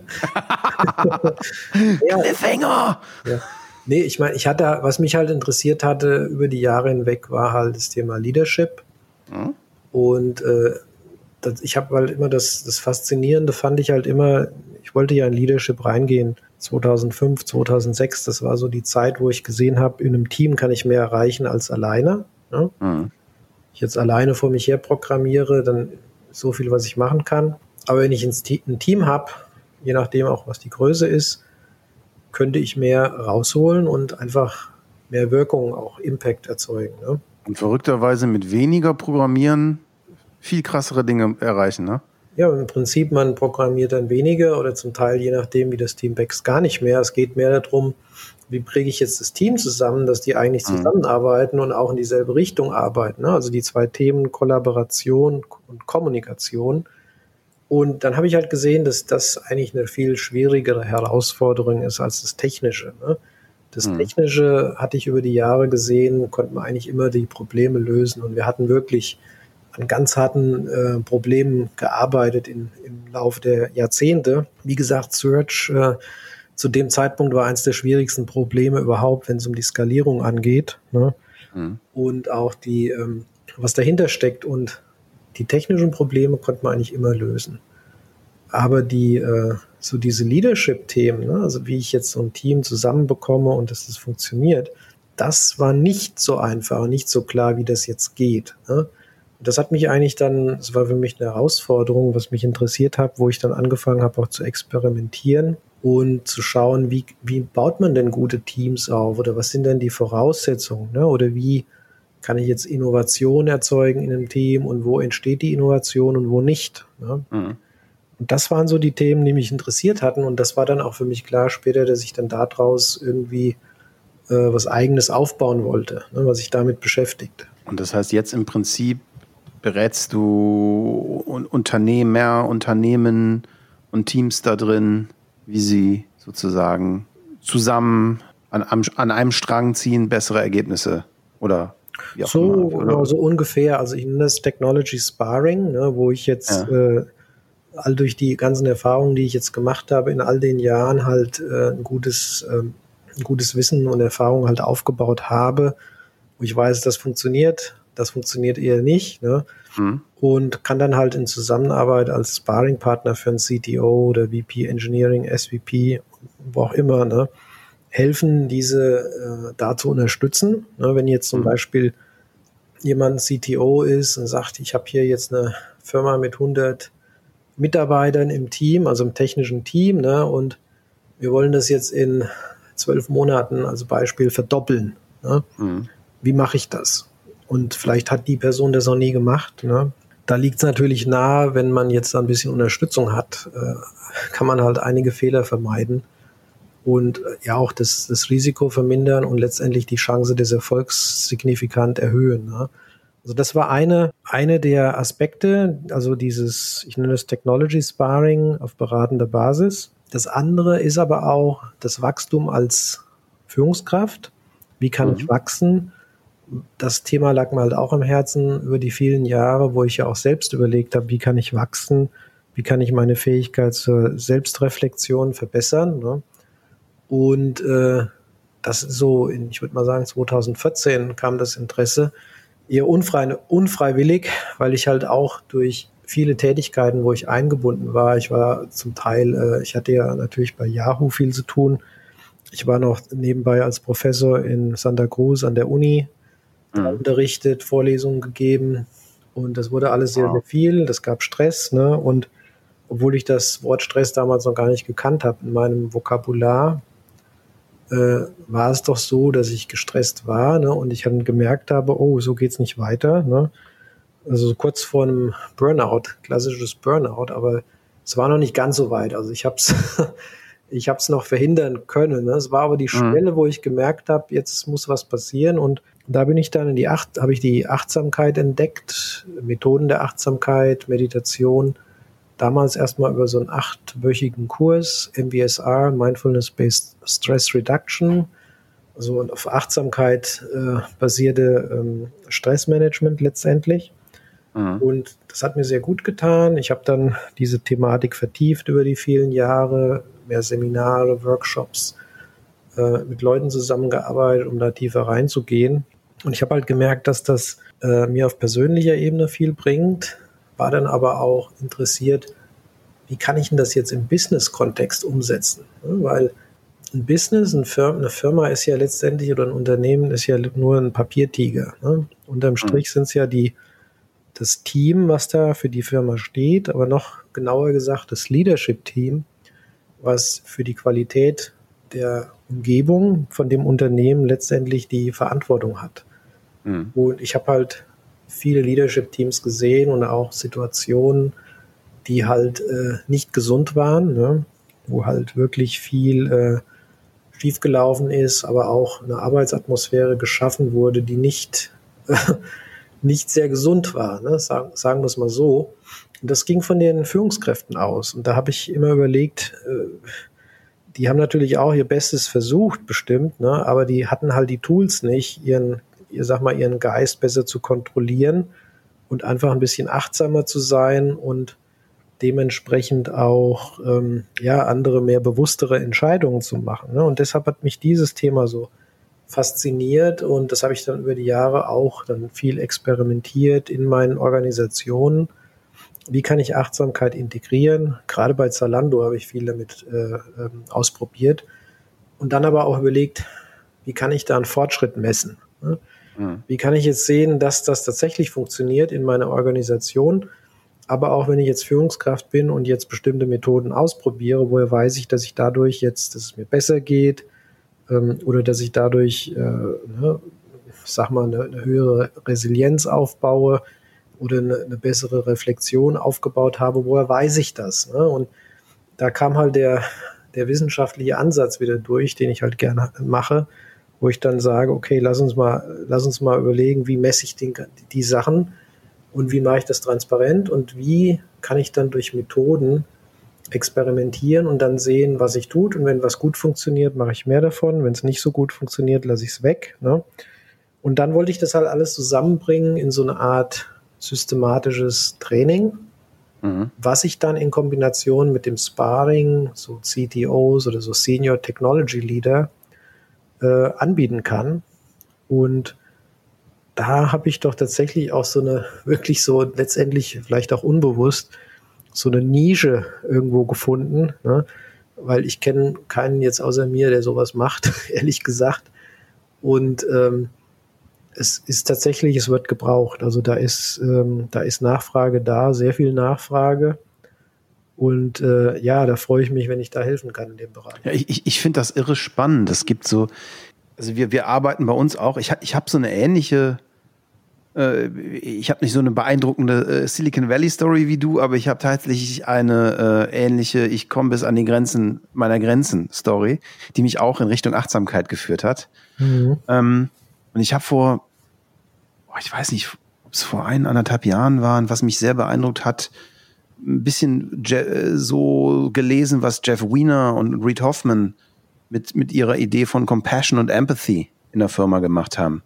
Cliffhanger! Ja. Nee, ich meine, ich hatte, was mich halt interessiert hatte über die Jahre hinweg, war halt das Thema Leadership. Mhm. Und äh, das, ich habe halt immer das, das Faszinierende fand ich halt immer, ich wollte ja in Leadership reingehen 2005, 2006, das war so die Zeit, wo ich gesehen habe, in einem Team kann ich mehr erreichen als alleine. Ne? Mhm. Ich jetzt alleine vor mich her programmiere, dann so viel, was ich machen kann. Aber wenn ich ein Team habe, je nachdem auch, was die Größe ist, könnte ich mehr rausholen und einfach mehr Wirkung, auch Impact erzeugen. Ne? Und verrückterweise mit weniger Programmieren viel krassere Dinge erreichen, ne? Ja, im Prinzip, man programmiert dann weniger oder zum Teil, je nachdem, wie das Team wächst, gar nicht mehr. Es geht mehr darum, wie kriege ich jetzt das Team zusammen, dass die eigentlich mhm. zusammenarbeiten und auch in dieselbe Richtung arbeiten. Ne? Also die zwei Themen Kollaboration und Kommunikation. Und dann habe ich halt gesehen, dass das eigentlich eine viel schwierigere Herausforderung ist als das Technische. Ne? Das mhm. Technische hatte ich über die Jahre gesehen, konnte man eigentlich immer die Probleme lösen. Und wir hatten wirklich an ganz harten äh, Problemen gearbeitet in, im Laufe der Jahrzehnte. Wie gesagt, Search äh, zu dem Zeitpunkt war eines der schwierigsten Probleme überhaupt, wenn es um die Skalierung angeht. Ne? Mhm. Und auch die, ähm, was dahinter steckt und die technischen Probleme konnte man eigentlich immer lösen. Aber die, äh, so diese Leadership-Themen, ne? also wie ich jetzt so ein Team zusammenbekomme und dass das funktioniert, das war nicht so einfach und nicht so klar, wie das jetzt geht. Ne? Das hat mich eigentlich dann, es war für mich eine Herausforderung, was mich interessiert hat, wo ich dann angefangen habe, auch zu experimentieren und zu schauen, wie, wie baut man denn gute Teams auf oder was sind denn die Voraussetzungen ne? oder wie kann ich jetzt Innovation erzeugen in einem Team und wo entsteht die Innovation und wo nicht. Ne? Mhm. Und das waren so die Themen, die mich interessiert hatten und das war dann auch für mich klar später, dass ich dann daraus irgendwie äh, was Eigenes aufbauen wollte, ne? was sich damit beschäftigt. Und das heißt jetzt im Prinzip berätst du Unternehmer, Unternehmen und Teams da drin, wie sie sozusagen zusammen an, an einem Strang ziehen, bessere Ergebnisse oder so, immer, genau, so ungefähr. Also ich nenne das Technology Sparring, ne, wo ich jetzt ja. äh, all durch die ganzen Erfahrungen, die ich jetzt gemacht habe, in all den Jahren halt äh, ein gutes, äh, ein gutes Wissen und Erfahrung halt aufgebaut habe, wo ich weiß, das funktioniert, das funktioniert eher nicht. Ne? Mhm. Und kann dann halt in Zusammenarbeit als Sparringpartner für ein CTO oder VP Engineering, SVP, wo auch immer, ne, helfen, diese äh, da zu unterstützen. Ne? Wenn jetzt zum mhm. Beispiel jemand CTO ist und sagt, ich habe hier jetzt eine Firma mit 100 Mitarbeitern im Team, also im technischen Team, ne, und wir wollen das jetzt in zwölf Monaten als Beispiel verdoppeln. Ne? Mhm. Wie mache ich das? Und vielleicht hat die Person das noch nie gemacht. Ne? Da liegt es natürlich nahe, wenn man jetzt ein bisschen Unterstützung hat, äh, kann man halt einige Fehler vermeiden und äh, ja auch das, das Risiko vermindern und letztendlich die Chance des Erfolgs signifikant erhöhen. Ne? Also das war eine, eine der Aspekte, also dieses, ich nenne es Technology Sparring auf beratender Basis. Das andere ist aber auch das Wachstum als Führungskraft. Wie kann mhm. ich wachsen? Das Thema lag mir halt auch am Herzen über die vielen Jahre, wo ich ja auch selbst überlegt habe, wie kann ich wachsen? Wie kann ich meine Fähigkeit zur Selbstreflexion verbessern? Ne? Und äh, das so, in, ich würde mal sagen, 2014 kam das Interesse eher unfrei, unfreiwillig, weil ich halt auch durch viele Tätigkeiten, wo ich eingebunden war, ich war zum Teil, äh, ich hatte ja natürlich bei Yahoo viel zu tun. Ich war noch nebenbei als Professor in Santa Cruz an der Uni, mhm. unterrichtet, Vorlesungen gegeben und das wurde alles sehr, sehr viel. Das gab Stress, ne? Und obwohl ich das Wort Stress damals noch gar nicht gekannt habe in meinem Vokabular, äh, war es doch so, dass ich gestresst war ne, und ich dann gemerkt habe, oh, so geht's nicht weiter. Ne? Also kurz vor einem Burnout, klassisches Burnout, aber es war noch nicht ganz so weit. Also ich habe es <laughs> ich hab's noch verhindern können. Ne? Es war aber die mhm. Schwelle, wo ich gemerkt habe, jetzt muss was passieren und da bin ich dann in die Acht, habe ich die Achtsamkeit entdeckt, Methoden der Achtsamkeit, Meditation damals erstmal über so einen achtwöchigen Kurs, MBSR, Mindfulness-Based Stress Reduction, also auf Achtsamkeit äh, basierte ähm, Stressmanagement letztendlich. Mhm. Und das hat mir sehr gut getan. Ich habe dann diese Thematik vertieft über die vielen Jahre, mehr Seminare, Workshops äh, mit Leuten zusammengearbeitet, um da tiefer reinzugehen. Und ich habe halt gemerkt, dass das äh, mir auf persönlicher Ebene viel bringt, war dann aber auch interessiert, wie kann ich denn das jetzt im Business-Kontext umsetzen? Weil ein Business, eine Firma, ist ja letztendlich oder ein Unternehmen ist ja nur ein Papiertiger. Ne? Unterm mhm. Strich sind es ja die, das Team, was da für die Firma steht, aber noch genauer gesagt das Leadership-Team, was für die Qualität der Umgebung von dem Unternehmen letztendlich die Verantwortung hat. Mhm. Und ich habe halt viele Leadership-Teams gesehen und auch Situationen, die halt äh, nicht gesund waren, ne? wo halt wirklich viel äh, schiefgelaufen ist, aber auch eine Arbeitsatmosphäre geschaffen wurde, die nicht, äh, <laughs> nicht sehr gesund war, ne? sagen, sagen wir es mal so. Und das ging von den Führungskräften aus. Und da habe ich immer überlegt, äh, die haben natürlich auch ihr Bestes versucht, bestimmt, ne? aber die hatten halt die Tools nicht, ihren ihr sag mal, ihren Geist besser zu kontrollieren und einfach ein bisschen achtsamer zu sein und dementsprechend auch ähm, ja andere mehr bewusstere Entscheidungen zu machen. Ne? Und deshalb hat mich dieses Thema so fasziniert und das habe ich dann über die Jahre auch dann viel experimentiert in meinen Organisationen. Wie kann ich Achtsamkeit integrieren? Gerade bei Zalando habe ich viel damit äh, ähm, ausprobiert und dann aber auch überlegt, wie kann ich da einen Fortschritt messen? Ne? Mhm. Wie kann ich jetzt sehen, dass das tatsächlich funktioniert in meiner Organisation? Aber auch wenn ich jetzt Führungskraft bin und jetzt bestimmte Methoden ausprobiere, woher weiß ich, dass ich dadurch jetzt, dass es mir besser geht ähm, oder dass ich dadurch, äh, ne, sag mal, eine, eine, höhere Resilienz aufbaue oder eine, eine, bessere Reflexion aufgebaut habe, woher weiß ich das? Ne? Und da kam halt der, der wissenschaftliche Ansatz wieder durch, den ich halt gerne mache, wo ich dann sage, okay, lass uns mal, lass uns mal überlegen, wie messe ich den, die Sachen und wie mache ich das transparent und wie kann ich dann durch Methoden experimentieren und dann sehen, was sich tut. Und wenn was gut funktioniert, mache ich mehr davon. Wenn es nicht so gut funktioniert, lasse ich es weg. Ne? Und dann wollte ich das halt alles zusammenbringen in so eine Art systematisches Training, mhm. was ich dann in Kombination mit dem Sparring, so CTOs oder so Senior Technology Leader, äh, anbieten kann. Und da habe ich doch tatsächlich auch so eine, wirklich so letztendlich vielleicht auch unbewusst, so eine Nische irgendwo gefunden, ne? weil ich kenne keinen jetzt außer mir, der sowas macht, <laughs> ehrlich gesagt. Und ähm, es ist tatsächlich, es wird gebraucht. Also da ist, ähm, da ist Nachfrage da, sehr viel Nachfrage. Und äh, ja, da freue ich mich, wenn ich da helfen kann in dem Bereich. Ja, ich ich finde das irre spannend. Es gibt so, also wir, wir arbeiten bei uns auch, ich, ich habe so eine ähnliche, äh, ich habe nicht so eine beeindruckende äh, Silicon Valley Story wie du, aber ich habe tatsächlich eine äh, ähnliche, ich komme bis an die Grenzen meiner Grenzen Story, die mich auch in Richtung Achtsamkeit geführt hat. Mhm. Ähm, und ich habe vor, oh, ich weiß nicht, ob es vor ein, anderthalb Jahren war, und was mich sehr beeindruckt hat, ein bisschen Je so gelesen, was Jeff Wiener und Reed Hoffman mit, mit ihrer Idee von Compassion und Empathy in der Firma gemacht haben.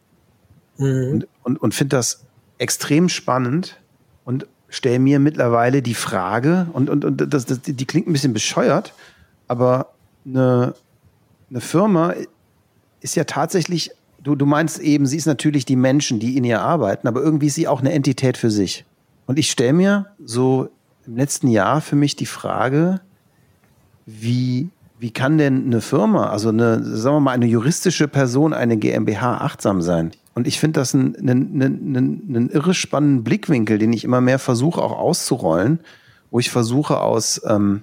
Mhm. Und, und, und finde das extrem spannend und stelle mir mittlerweile die Frage, und, und, und das, das, die klingt ein bisschen bescheuert, aber eine, eine Firma ist ja tatsächlich, du, du meinst eben, sie ist natürlich die Menschen, die in ihr arbeiten, aber irgendwie ist sie auch eine Entität für sich. Und ich stelle mir so im letzten Jahr für mich die Frage, wie, wie kann denn eine Firma, also eine, sagen wir mal, eine juristische Person, eine GmbH achtsam sein? Und ich finde das einen, einen, einen, einen irre spannenden Blickwinkel, den ich immer mehr versuche auch auszurollen, wo ich versuche aus ähm,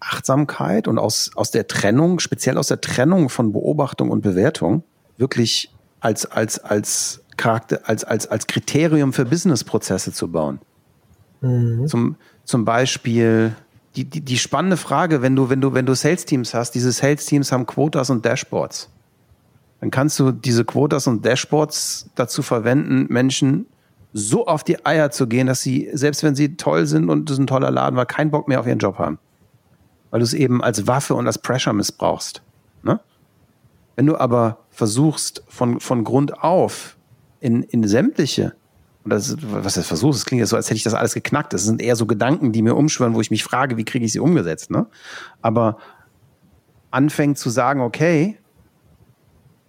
Achtsamkeit und aus, aus der Trennung, speziell aus der Trennung von Beobachtung und Bewertung, wirklich als, als, als Charakter, als, als, als Kriterium für Businessprozesse zu bauen. Mhm. Zum, zum Beispiel die, die, die spannende Frage, wenn du, wenn du, wenn du Sales-Teams hast, diese Sales-Teams haben Quotas und Dashboards dann kannst du diese Quotas und Dashboards dazu verwenden, Menschen so auf die Eier zu gehen, dass sie, selbst wenn sie toll sind und das ein toller Laden war, keinen Bock mehr auf ihren Job haben. Weil du es eben als Waffe und als Pressure missbrauchst. Ne? Wenn du aber versuchst, von, von Grund auf in, in sämtliche, ist, was das versuchst, es klingt ja so, als hätte ich das alles geknackt. Das sind eher so Gedanken, die mir umschwören, wo ich mich frage, wie kriege ich sie umgesetzt. Ne? Aber anfängt zu sagen, okay,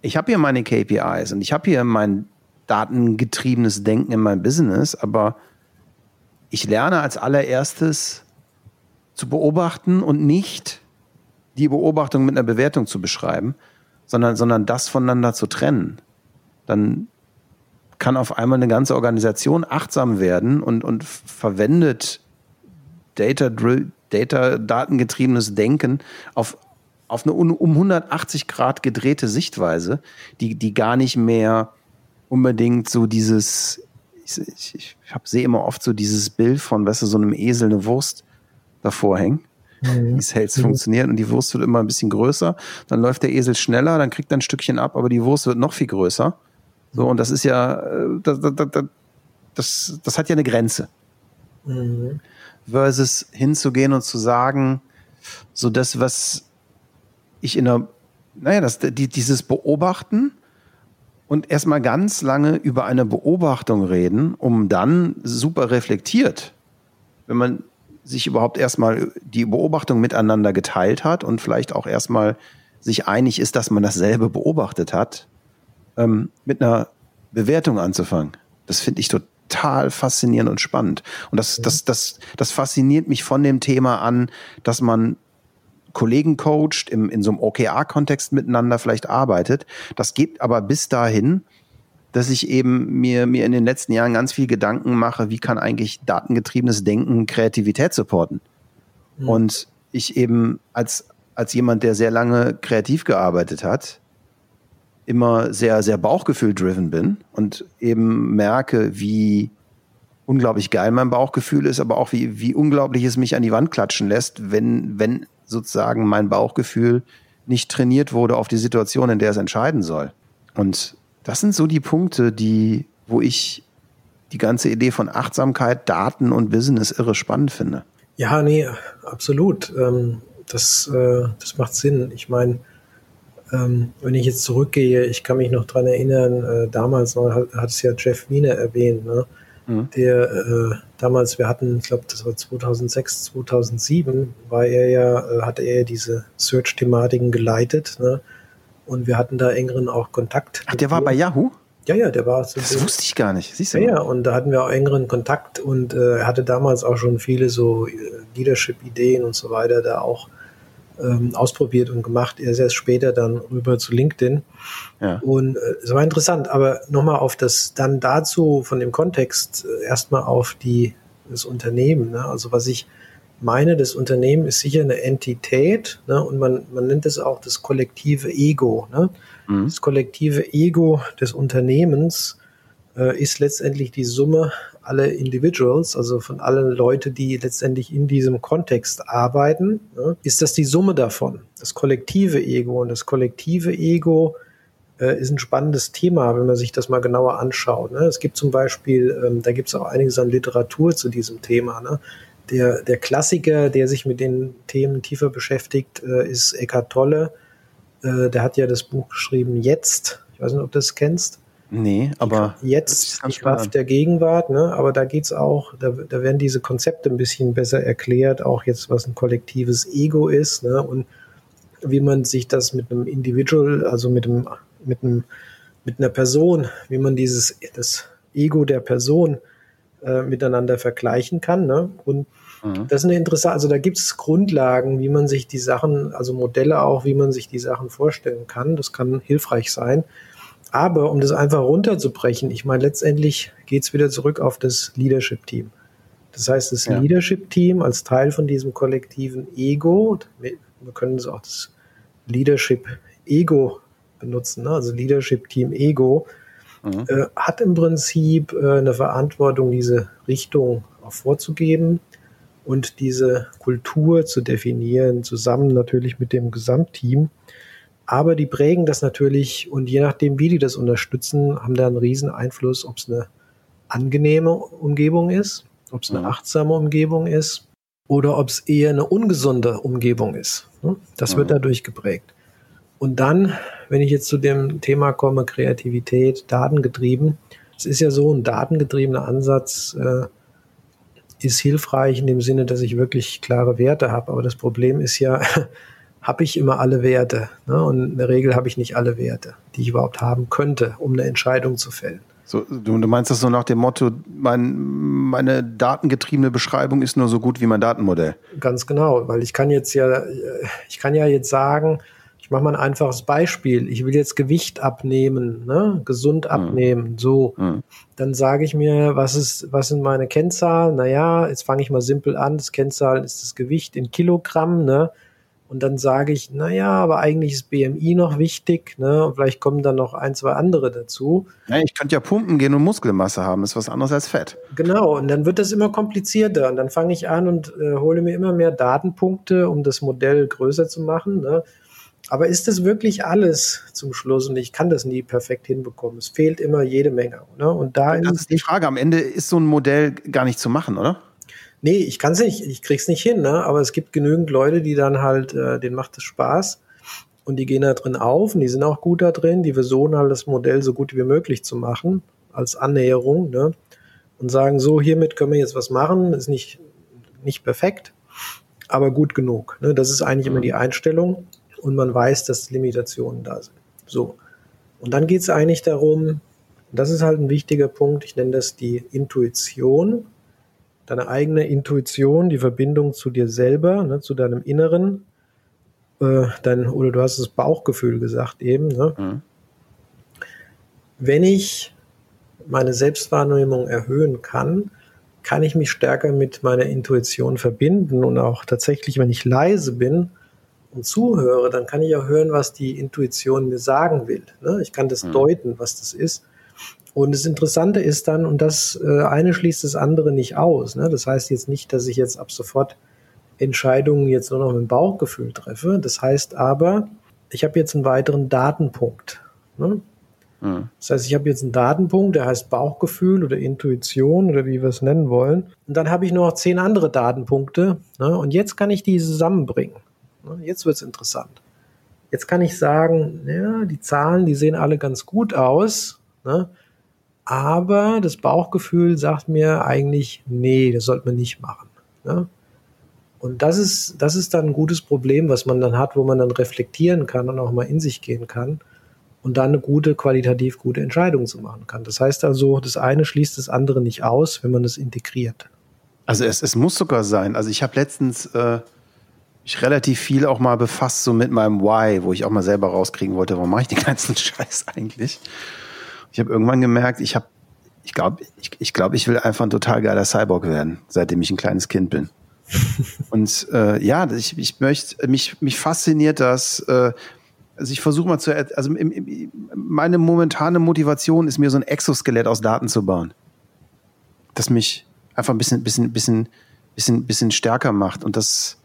ich habe hier meine KPIs und ich habe hier mein datengetriebenes Denken in meinem Business, aber ich lerne als allererstes zu beobachten und nicht die Beobachtung mit einer Bewertung zu beschreiben, sondern, sondern das voneinander zu trennen. Dann kann auf einmal eine ganze Organisation achtsam werden und, und verwendet Data, Data, datengetriebenes Denken auf auf eine um 180 Grad gedrehte Sichtweise, die, die gar nicht mehr unbedingt so dieses, ich, ich, ich sehe immer oft so dieses Bild von, weißt du, so einem Esel eine Wurst davor hängen. Wie Sales mhm. funktioniert und die Wurst wird immer ein bisschen größer, dann läuft der Esel schneller, dann kriegt er ein Stückchen ab, aber die Wurst wird noch viel größer. So, und das ist ja, äh, das, das, das, das hat ja eine Grenze. Mhm. Versus hinzugehen und zu sagen, so das, was ich in der, naja, das, die, dieses Beobachten und erstmal ganz lange über eine Beobachtung reden, um dann super reflektiert, wenn man sich überhaupt erstmal die Beobachtung miteinander geteilt hat und vielleicht auch erstmal sich einig ist, dass man dasselbe beobachtet hat, ähm, mit einer Bewertung anzufangen. Das finde ich total faszinierend und spannend. Und das, das, das, das fasziniert mich von dem Thema an, dass man Kollegen coacht, im, in so einem OKR-Kontext miteinander vielleicht arbeitet. Das geht aber bis dahin, dass ich eben mir, mir in den letzten Jahren ganz viel Gedanken mache, wie kann eigentlich datengetriebenes Denken Kreativität supporten. Mhm. Und ich eben als, als jemand, der sehr lange kreativ gearbeitet hat, immer sehr, sehr Bauchgefühl-driven bin und eben merke, wie unglaublich geil mein Bauchgefühl ist, aber auch wie, wie unglaublich es mich an die Wand klatschen lässt, wenn, wenn sozusagen mein Bauchgefühl nicht trainiert wurde auf die Situation, in der es entscheiden soll. Und das sind so die Punkte, die, wo ich die ganze Idee von Achtsamkeit, Daten und Business irre spannend finde. Ja, nee, absolut. Ähm, das, äh, das macht Sinn. Ich meine, ähm, wenn ich jetzt zurückgehe, ich kann mich noch dran erinnern, äh, damals hat, hat es ja Jeff Wiener erwähnt, ne? Mhm. der äh, damals, wir hatten, ich glaube, das war 2006, 2007, war er ja, äh, hatte er ja diese Search-Thematiken geleitet, ne? Und wir hatten da engeren auch Kontakt. Ach, der war bei Yahoo? Ja, ja, der war. So das wusste ich gar nicht. Siehst du? Ja, ja, und da hatten wir auch engeren Kontakt und äh, er hatte damals auch schon viele so äh, Leadership-Ideen und so weiter da auch ähm, ausprobiert und gemacht. Er ist erst später dann rüber zu LinkedIn. Ja. Und äh, es war interessant, aber nochmal auf das dann dazu von dem Kontext äh, erstmal auf die das Unternehmen. Ne? Also was ich meine, das Unternehmen ist sicher eine Entität ne? und man, man nennt es auch das kollektive Ego. Ne? Mhm. Das kollektive Ego des Unternehmens ist letztendlich die Summe alle Individuals, also von allen Leuten, die letztendlich in diesem Kontext arbeiten, ist das die Summe davon, das kollektive Ego. Und das kollektive Ego äh, ist ein spannendes Thema, wenn man sich das mal genauer anschaut. Ne? Es gibt zum Beispiel, ähm, da gibt es auch einiges an Literatur zu diesem Thema. Ne? Der, der Klassiker, der sich mit den Themen tiefer beschäftigt, äh, ist Eckhart Tolle. Äh, der hat ja das Buch geschrieben Jetzt. Ich weiß nicht, ob du das kennst. Nee, aber jetzt die Kraft der Gegenwart, ne? aber da geht's auch, da, da werden diese Konzepte ein bisschen besser erklärt, auch jetzt, was ein kollektives Ego ist ne? und wie man sich das mit einem Individual, also mit einem mit, einem, mit einer Person, wie man dieses, das Ego der Person äh, miteinander vergleichen kann. Ne? Und mhm. das ist eine interessante, also da gibt es Grundlagen, wie man sich die Sachen, also Modelle auch, wie man sich die Sachen vorstellen kann. Das kann hilfreich sein. Aber um das einfach runterzubrechen, ich meine, letztendlich geht es wieder zurück auf das Leadership-Team. Das heißt, das ja. Leadership-Team als Teil von diesem kollektiven Ego, wir können es auch das Leadership-Ego benutzen, ne? also Leadership Team Ego, mhm. äh, hat im Prinzip äh, eine Verantwortung, diese Richtung auch vorzugeben und diese Kultur zu definieren, zusammen natürlich mit dem Gesamtteam. Aber die prägen das natürlich und je nachdem, wie die das unterstützen, haben da einen riesen Einfluss, ob es eine angenehme Umgebung ist, ob es eine mhm. achtsame Umgebung ist oder ob es eher eine ungesunde Umgebung ist. Ne? Das wird mhm. dadurch geprägt. Und dann, wenn ich jetzt zu dem Thema komme, Kreativität, datengetrieben, es ist ja so, ein datengetriebener Ansatz äh, ist hilfreich in dem Sinne, dass ich wirklich klare Werte habe. Aber das Problem ist ja, habe ich immer alle Werte. Ne? Und in der Regel habe ich nicht alle Werte, die ich überhaupt haben könnte, um eine Entscheidung zu fällen. So, du, du meinst das so nach dem Motto, mein, meine datengetriebene Beschreibung ist nur so gut wie mein Datenmodell? Ganz genau, weil ich kann jetzt ja, ich kann ja jetzt sagen, ich mache mal ein einfaches Beispiel. Ich will jetzt Gewicht abnehmen, ne? gesund mhm. abnehmen, so. Mhm. Dann sage ich mir, was ist, was sind meine Kennzahlen? Naja, jetzt fange ich mal simpel an. Das Kennzahlen ist das Gewicht in Kilogramm, ne? Und dann sage ich, naja, aber eigentlich ist BMI noch wichtig, ne? Und vielleicht kommen dann noch ein, zwei andere dazu. Ja, ich könnte ja pumpen gehen und Muskelmasse haben, das ist was anderes als Fett. Genau, und dann wird das immer komplizierter. Und dann fange ich an und äh, hole mir immer mehr Datenpunkte, um das Modell größer zu machen. Ne? Aber ist das wirklich alles zum Schluss? Und ich kann das nie perfekt hinbekommen. Es fehlt immer jede Menge. Ne? Und da das ist die Frage. Am Ende ist so ein Modell gar nicht zu machen, oder? Nee, ich kann es nicht. Ich krieg's nicht hin. Ne? Aber es gibt genügend Leute, die dann halt, äh, denen macht es Spaß. Und die gehen da drin auf und die sind auch gut da drin. Die versuchen halt das Modell so gut wie möglich zu machen als Annäherung. Ne? Und sagen so, hiermit können wir jetzt was machen. Ist nicht, nicht perfekt, aber gut genug. Ne? Das ist eigentlich mhm. immer die Einstellung und man weiß, dass Limitationen da sind. So. Und dann geht es eigentlich darum, das ist halt ein wichtiger Punkt, ich nenne das die Intuition, deine eigene Intuition, die Verbindung zu dir selber, ne, zu deinem Inneren, äh, dein, oder du hast das Bauchgefühl gesagt eben. Ne? Mhm. Wenn ich meine Selbstwahrnehmung erhöhen kann, kann ich mich stärker mit meiner Intuition verbinden und auch tatsächlich, wenn ich leise bin, und zuhöre, dann kann ich auch hören, was die Intuition mir sagen will. Ne? Ich kann das mhm. deuten, was das ist. Und das Interessante ist dann, und das äh, eine schließt das andere nicht aus. Ne? Das heißt jetzt nicht, dass ich jetzt ab sofort Entscheidungen jetzt nur noch mit dem Bauchgefühl treffe. Das heißt aber, ich habe jetzt einen weiteren Datenpunkt. Ne? Mhm. Das heißt, ich habe jetzt einen Datenpunkt, der heißt Bauchgefühl oder Intuition oder wie wir es nennen wollen. Und dann habe ich nur noch zehn andere Datenpunkte. Ne? Und jetzt kann ich die zusammenbringen. Ne, jetzt wird es interessant. Jetzt kann ich sagen, ja, die Zahlen, die sehen alle ganz gut aus, ne? Aber das Bauchgefühl sagt mir eigentlich, nee, das sollte man nicht machen. Ne? Und das ist, das ist dann ein gutes Problem, was man dann hat, wo man dann reflektieren kann und auch mal in sich gehen kann und dann eine gute, qualitativ gute Entscheidung zu machen kann. Das heißt also, das eine schließt das andere nicht aus, wenn man es integriert. Also es, es muss sogar sein. Also ich habe letztens äh, mich relativ viel auch mal befasst, so mit meinem Why, wo ich auch mal selber rauskriegen wollte, warum mache ich den ganzen <laughs> Scheiß eigentlich? Ich habe irgendwann gemerkt, ich habe, ich glaube, ich, ich, glaub, ich will einfach ein total geiler Cyborg werden, seitdem ich ein kleines Kind bin. <laughs> Und äh, ja, ich, ich möchte, mich, mich fasziniert das, äh, also ich versuche mal zu, also im, im, meine momentane Motivation ist mir so ein Exoskelett aus Daten zu bauen, das mich einfach ein bisschen, bisschen, bisschen, bisschen, bisschen stärker macht und das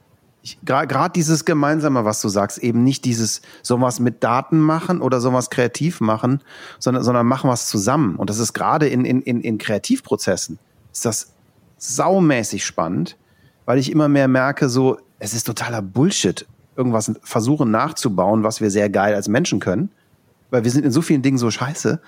Gerade dieses Gemeinsame, was du sagst, eben nicht dieses sowas mit Daten machen oder sowas kreativ machen, sondern, sondern machen was zusammen. Und das ist gerade in, in, in, in Kreativprozessen, ist das saumäßig spannend, weil ich immer mehr merke, so, es ist totaler Bullshit, irgendwas versuchen nachzubauen, was wir sehr geil als Menschen können, weil wir sind in so vielen Dingen so scheiße,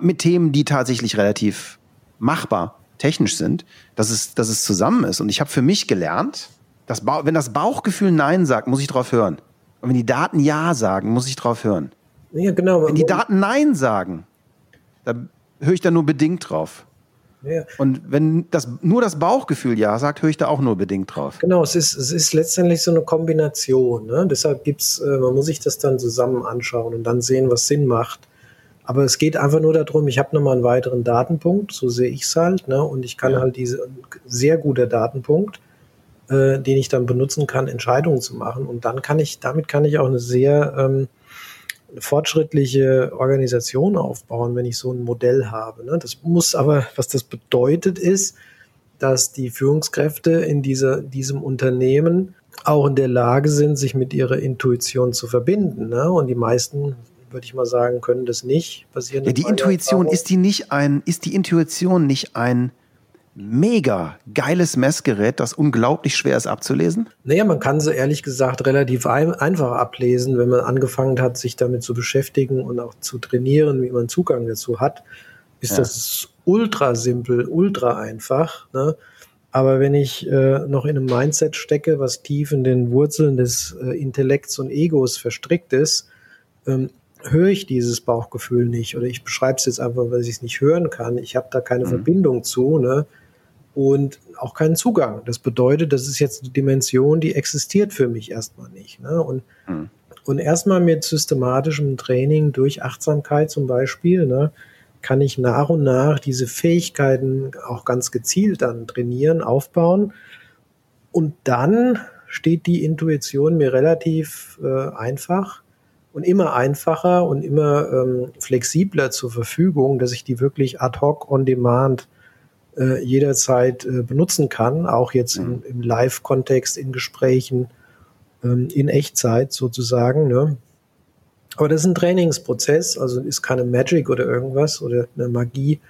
mit Themen, die tatsächlich relativ machbar technisch sind, dass es, dass es zusammen ist. Und ich habe für mich gelernt, dass wenn das Bauchgefühl Nein sagt, muss ich drauf hören. Und wenn die Daten Ja sagen, muss ich drauf hören. Ja, genau. Wenn die Daten Nein sagen, dann höre ich da nur bedingt drauf. Ja. Und wenn das nur das Bauchgefühl ja sagt, höre ich da auch nur bedingt drauf. Genau, es ist, es ist letztendlich so eine Kombination. Ne? Deshalb gibt's, äh, man muss sich das dann zusammen anschauen und dann sehen, was Sinn macht. Aber es geht einfach nur darum, ich habe nochmal einen weiteren Datenpunkt, so sehe ich es halt, ne? Und ich kann ja. halt diese sehr guter Datenpunkt, äh, den ich dann benutzen kann, Entscheidungen zu machen. Und dann kann ich, damit kann ich auch eine sehr ähm, fortschrittliche Organisation aufbauen, wenn ich so ein Modell habe. Ne? Das muss aber, was das bedeutet, ist, dass die Führungskräfte in dieser, diesem Unternehmen auch in der Lage sind, sich mit ihrer Intuition zu verbinden. Ne? Und die meisten würde ich mal sagen, können das nicht. Basieren ja, die Intuition, ist die nicht ein, ist die Intuition nicht ein mega geiles Messgerät, das unglaublich schwer ist abzulesen? Naja, man kann sie ehrlich gesagt relativ ein, einfach ablesen, wenn man angefangen hat, sich damit zu beschäftigen und auch zu trainieren, wie man Zugang dazu hat, ist ja. das ultra simpel, ultra einfach. Ne? Aber wenn ich äh, noch in einem Mindset stecke, was tief in den Wurzeln des äh, Intellekts und Egos verstrickt ist, ähm, höre ich dieses Bauchgefühl nicht oder ich beschreibe es jetzt einfach, weil ich es nicht hören kann. Ich habe da keine mhm. Verbindung zu ne? Und auch keinen Zugang. Das bedeutet, das ist jetzt eine Dimension, die existiert für mich erstmal nicht. Ne? Und, mhm. und erstmal mit systematischem Training durch Achtsamkeit zum Beispiel, ne, kann ich nach und nach diese Fähigkeiten auch ganz gezielt dann trainieren, aufbauen. Und dann steht die Intuition mir relativ äh, einfach und immer einfacher und immer ähm, flexibler zur Verfügung, dass ich die wirklich ad hoc on demand äh, jederzeit äh, benutzen kann, auch jetzt mhm. im, im Live-Kontext, in Gesprächen, ähm, in Echtzeit sozusagen. Ne? Aber das ist ein Trainingsprozess, also ist keine Magic oder irgendwas oder eine Magie.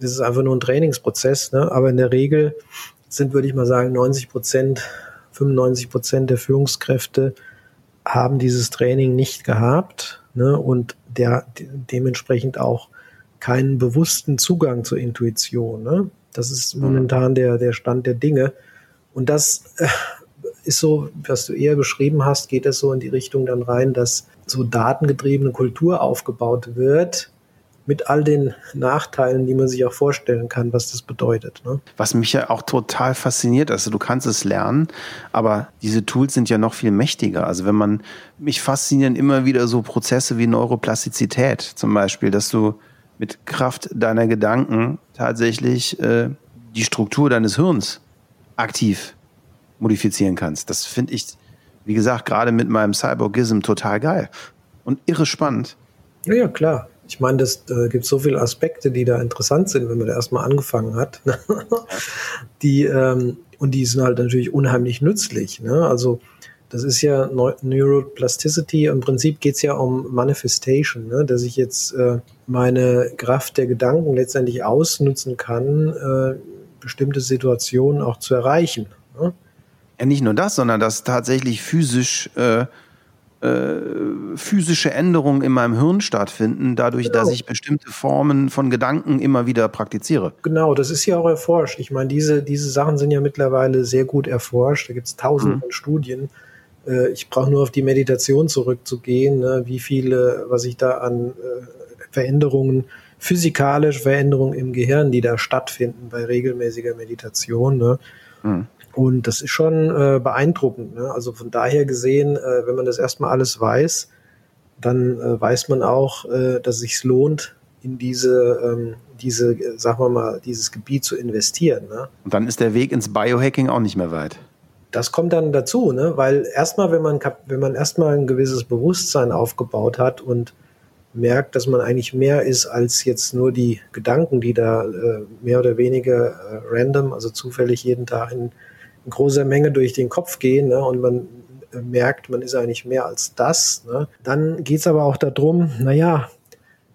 Das ist einfach nur ein Trainingsprozess. Ne? Aber in der Regel sind, würde ich mal sagen, 90 Prozent, 95 Prozent der Führungskräfte haben dieses Training nicht gehabt ne, und der dementsprechend auch keinen bewussten Zugang zur Intuition. Ne? Das ist momentan der, der Stand der Dinge. Und das äh, ist so, was du eher beschrieben hast, geht das so in die Richtung dann rein, dass so datengetriebene Kultur aufgebaut wird, mit all den Nachteilen, die man sich auch vorstellen kann, was das bedeutet. Ne? Was mich ja auch total fasziniert, also du kannst es lernen, aber diese Tools sind ja noch viel mächtiger. Also wenn man, mich faszinieren immer wieder so Prozesse wie Neuroplastizität zum Beispiel, dass du mit Kraft deiner Gedanken tatsächlich äh, die Struktur deines Hirns aktiv modifizieren kannst. Das finde ich, wie gesagt, gerade mit meinem Cyborgism total geil und irre spannend. Ja, ja klar. Ich meine, das äh, gibt so viele Aspekte, die da interessant sind, wenn man da erstmal angefangen hat. <laughs> die, ähm, und die sind halt natürlich unheimlich nützlich. Ne? Also das ist ja Neuroplasticity. Im Prinzip geht es ja um Manifestation, ne? dass ich jetzt äh, meine Kraft der Gedanken letztendlich ausnutzen kann, äh, bestimmte Situationen auch zu erreichen. Ne? Ja, nicht nur das, sondern dass tatsächlich physisch äh, äh, physische Änderungen in meinem Hirn stattfinden, dadurch, genau. dass ich bestimmte Formen von Gedanken immer wieder praktiziere. Genau, das ist ja auch erforscht. Ich meine, diese, diese Sachen sind ja mittlerweile sehr gut erforscht. Da gibt es tausende mhm. von Studien. Äh, ich brauche nur auf die Meditation zurückzugehen, ne? wie viele, was ich da an äh, Veränderungen, physikalische Veränderungen im Gehirn, die da stattfinden bei regelmäßiger Meditation. Ne? Mhm. Und das ist schon äh, beeindruckend. Ne? Also von daher gesehen, äh, wenn man das erstmal alles weiß, dann äh, weiß man auch, äh, dass es sich lohnt, in diese, ähm, diese, sagen wir mal, dieses Gebiet zu investieren. Ne? Und dann ist der Weg ins Biohacking auch nicht mehr weit. Das kommt dann dazu, ne? weil erstmal, wenn man, wenn man erstmal ein gewisses Bewusstsein aufgebaut hat und merkt, dass man eigentlich mehr ist als jetzt nur die Gedanken, die da äh, mehr oder weniger äh, random, also zufällig jeden Tag in in großer Menge durch den Kopf gehen ne, und man merkt, man ist eigentlich mehr als das. Ne. Dann geht es aber auch darum, naja,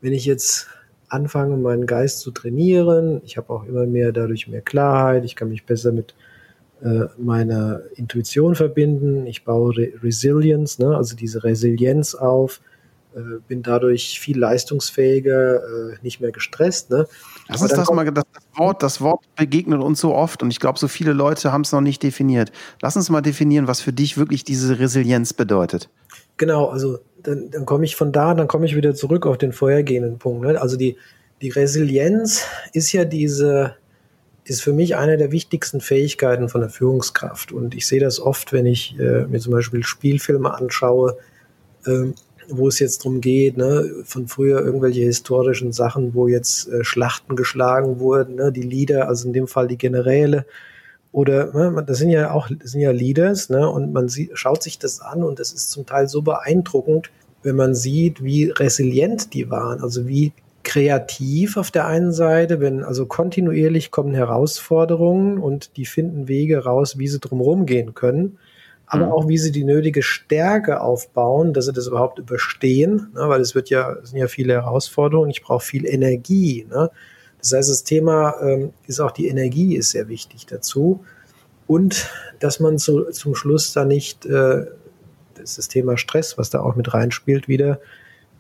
wenn ich jetzt anfange, meinen Geist zu trainieren, ich habe auch immer mehr dadurch mehr Klarheit, ich kann mich besser mit äh, meiner Intuition verbinden, ich baue Re Resilience, ne, also diese Resilienz auf, äh, bin dadurch viel leistungsfähiger, äh, nicht mehr gestresst. Ne? Das ist das mal, das Wort, das Wort begegnet uns so oft und ich glaube, so viele Leute haben es noch nicht definiert. Lass uns mal definieren, was für dich wirklich diese Resilienz bedeutet. Genau, also dann, dann komme ich von da, dann komme ich wieder zurück auf den vorhergehenden Punkt. Ne? Also die, die Resilienz ist ja diese, ist für mich eine der wichtigsten Fähigkeiten von der Führungskraft. Und ich sehe das oft, wenn ich äh, mir zum Beispiel Spielfilme anschaue, äh, wo es jetzt drum geht, ne, von früher irgendwelche historischen Sachen, wo jetzt äh, Schlachten geschlagen wurden, ne, die Lieder, also in dem Fall die Generäle, oder ne, das sind ja auch das sind ja Leaders, ne, und man sieht, schaut sich das an und das ist zum Teil so beeindruckend, wenn man sieht, wie resilient die waren, also wie kreativ auf der einen Seite, wenn also kontinuierlich kommen Herausforderungen und die finden Wege raus, wie sie drumherum gehen können, aber mhm. auch wie sie die nötige Stärke aufbauen, dass sie das überhaupt überstehen, ne, weil es wird ja es sind ja viele Herausforderungen. Ich brauche viel Energie. Ne? Das heißt, das Thema ähm, ist auch die Energie ist sehr wichtig dazu und dass man zu, zum Schluss da nicht äh, das ist das Thema Stress, was da auch mit reinspielt wieder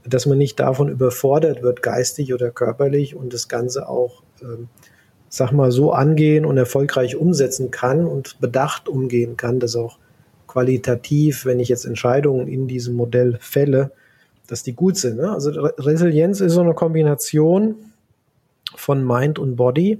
dass man nicht davon überfordert wird, geistig oder körperlich und das Ganze auch, ähm, sag mal, so angehen und erfolgreich umsetzen kann und bedacht umgehen kann, dass auch qualitativ, wenn ich jetzt Entscheidungen in diesem Modell fälle, dass die gut sind. Ne? Also Resilienz ist so eine Kombination von Mind und Body,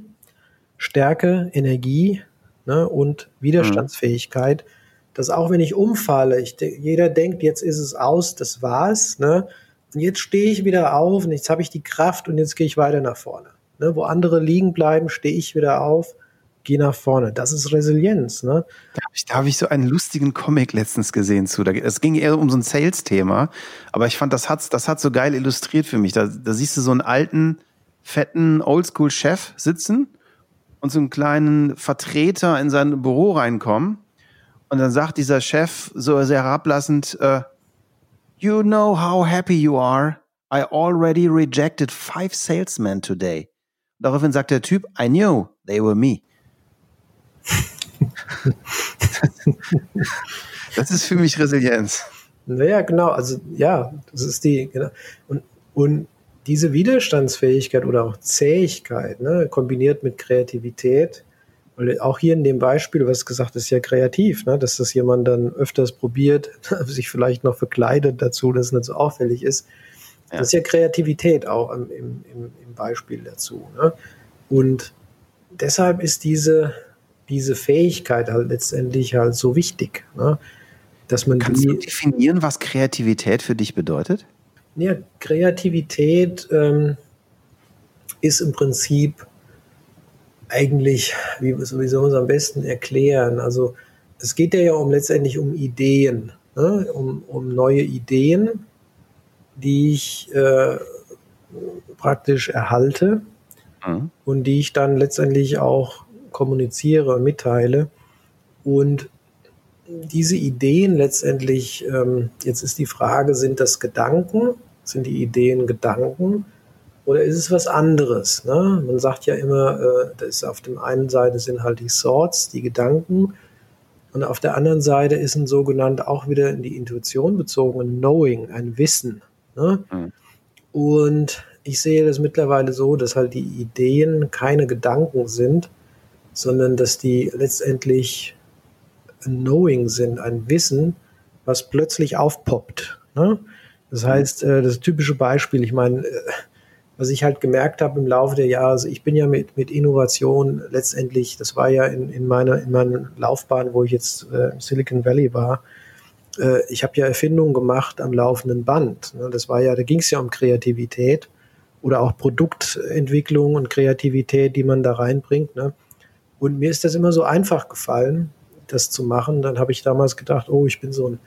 Stärke, Energie ne, und Widerstandsfähigkeit. Mhm. Dass auch wenn ich umfalle, ich, jeder denkt, jetzt ist es aus, das war's, ne? Jetzt stehe ich wieder auf und jetzt habe ich die Kraft und jetzt gehe ich weiter nach vorne. Ne, wo andere liegen bleiben, stehe ich wieder auf, gehe nach vorne. Das ist Resilienz. Ne? Da habe ich, hab ich so einen lustigen Comic letztens gesehen zu. Es ging eher um so ein Sales-Thema, aber ich fand, das hat das hat so geil illustriert für mich. Da, da siehst du so einen alten, fetten Oldschool-Chef sitzen und so einen kleinen Vertreter in sein Büro reinkommen. Und dann sagt dieser Chef so sehr herablassend, äh, You know how happy you are. I already rejected five salesmen today. Daraufhin sagt der Typ, I knew they were me. <laughs> das ist für mich Resilienz. Naja, genau. Also ja, das ist die, genau. Und, und diese Widerstandsfähigkeit oder auch Zähigkeit, ne, kombiniert mit Kreativität, weil auch hier in dem Beispiel, was gesagt ist, ja kreativ, ne? dass das jemand dann öfters probiert, <laughs> sich vielleicht noch verkleidet dazu, dass es nicht so auffällig ist. Ja. Das ist ja Kreativität auch im, im, im Beispiel dazu. Ne? Und deshalb ist diese, diese Fähigkeit halt letztendlich halt so wichtig, ne? dass man Kannst die, du definieren, was Kreativität für dich bedeutet? Ja, Kreativität ähm, ist im Prinzip eigentlich, wie, wie soll man es am besten erklären? Also es geht ja um letztendlich um Ideen, ne? um, um neue Ideen, die ich äh, praktisch erhalte mhm. und die ich dann letztendlich auch kommuniziere mitteile. Und diese Ideen letztendlich, ähm, jetzt ist die Frage, sind das Gedanken? Sind die Ideen Gedanken? Oder ist es was anderes? Ne? Man sagt ja immer, äh, das ist auf der einen Seite sind halt die Thoughts, die Gedanken, und auf der anderen Seite ist ein sogenannter auch wieder in die Intuition bezogen Knowing, ein Wissen. Ne? Mhm. Und ich sehe das mittlerweile so, dass halt die Ideen keine Gedanken sind, sondern dass die letztendlich ein Knowing sind, ein Wissen, was plötzlich aufpoppt. Ne? Das heißt, äh, das typische Beispiel, ich meine, äh, was ich halt gemerkt habe im Laufe der Jahre, also ich bin ja mit, mit Innovation letztendlich, das war ja in, in meiner in meiner Laufbahn, wo ich jetzt äh, im Silicon Valley war, äh, ich habe ja Erfindungen gemacht am laufenden Band. Ne? Das war ja, da ging es ja um Kreativität oder auch Produktentwicklung und Kreativität, die man da reinbringt. Ne? Und mir ist das immer so einfach gefallen, das zu machen. Dann habe ich damals gedacht, oh, ich bin so ein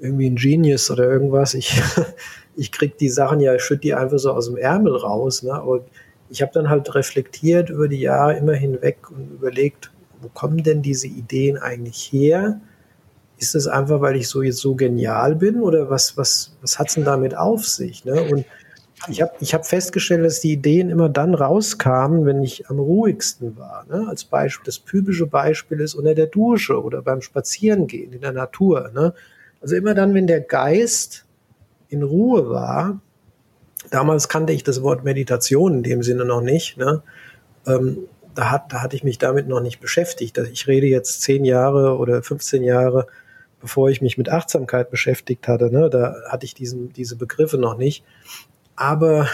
irgendwie ein Genius oder irgendwas. Ich, <laughs> ich krieg die Sachen ja, ich schütte die einfach so aus dem Ärmel raus. Ne? Aber ich habe dann halt reflektiert über die Jahre immer hinweg und überlegt, wo kommen denn diese Ideen eigentlich her? Ist es einfach, weil ich so jetzt so genial bin oder was, was, was hat's denn damit auf sich? Ne? Und ich habe ich hab festgestellt, dass die Ideen immer dann rauskamen, wenn ich am ruhigsten war. Ne? Als Beispiel, das typische Beispiel ist unter der Dusche oder beim Spazierengehen in der Natur. Ne? Also immer dann, wenn der Geist in Ruhe war, damals kannte ich das Wort Meditation in dem Sinne noch nicht, ne? Ähm, da, hat, da hatte ich mich damit noch nicht beschäftigt. Ich rede jetzt zehn Jahre oder 15 Jahre, bevor ich mich mit Achtsamkeit beschäftigt hatte. Ne? Da hatte ich diesen, diese Begriffe noch nicht. Aber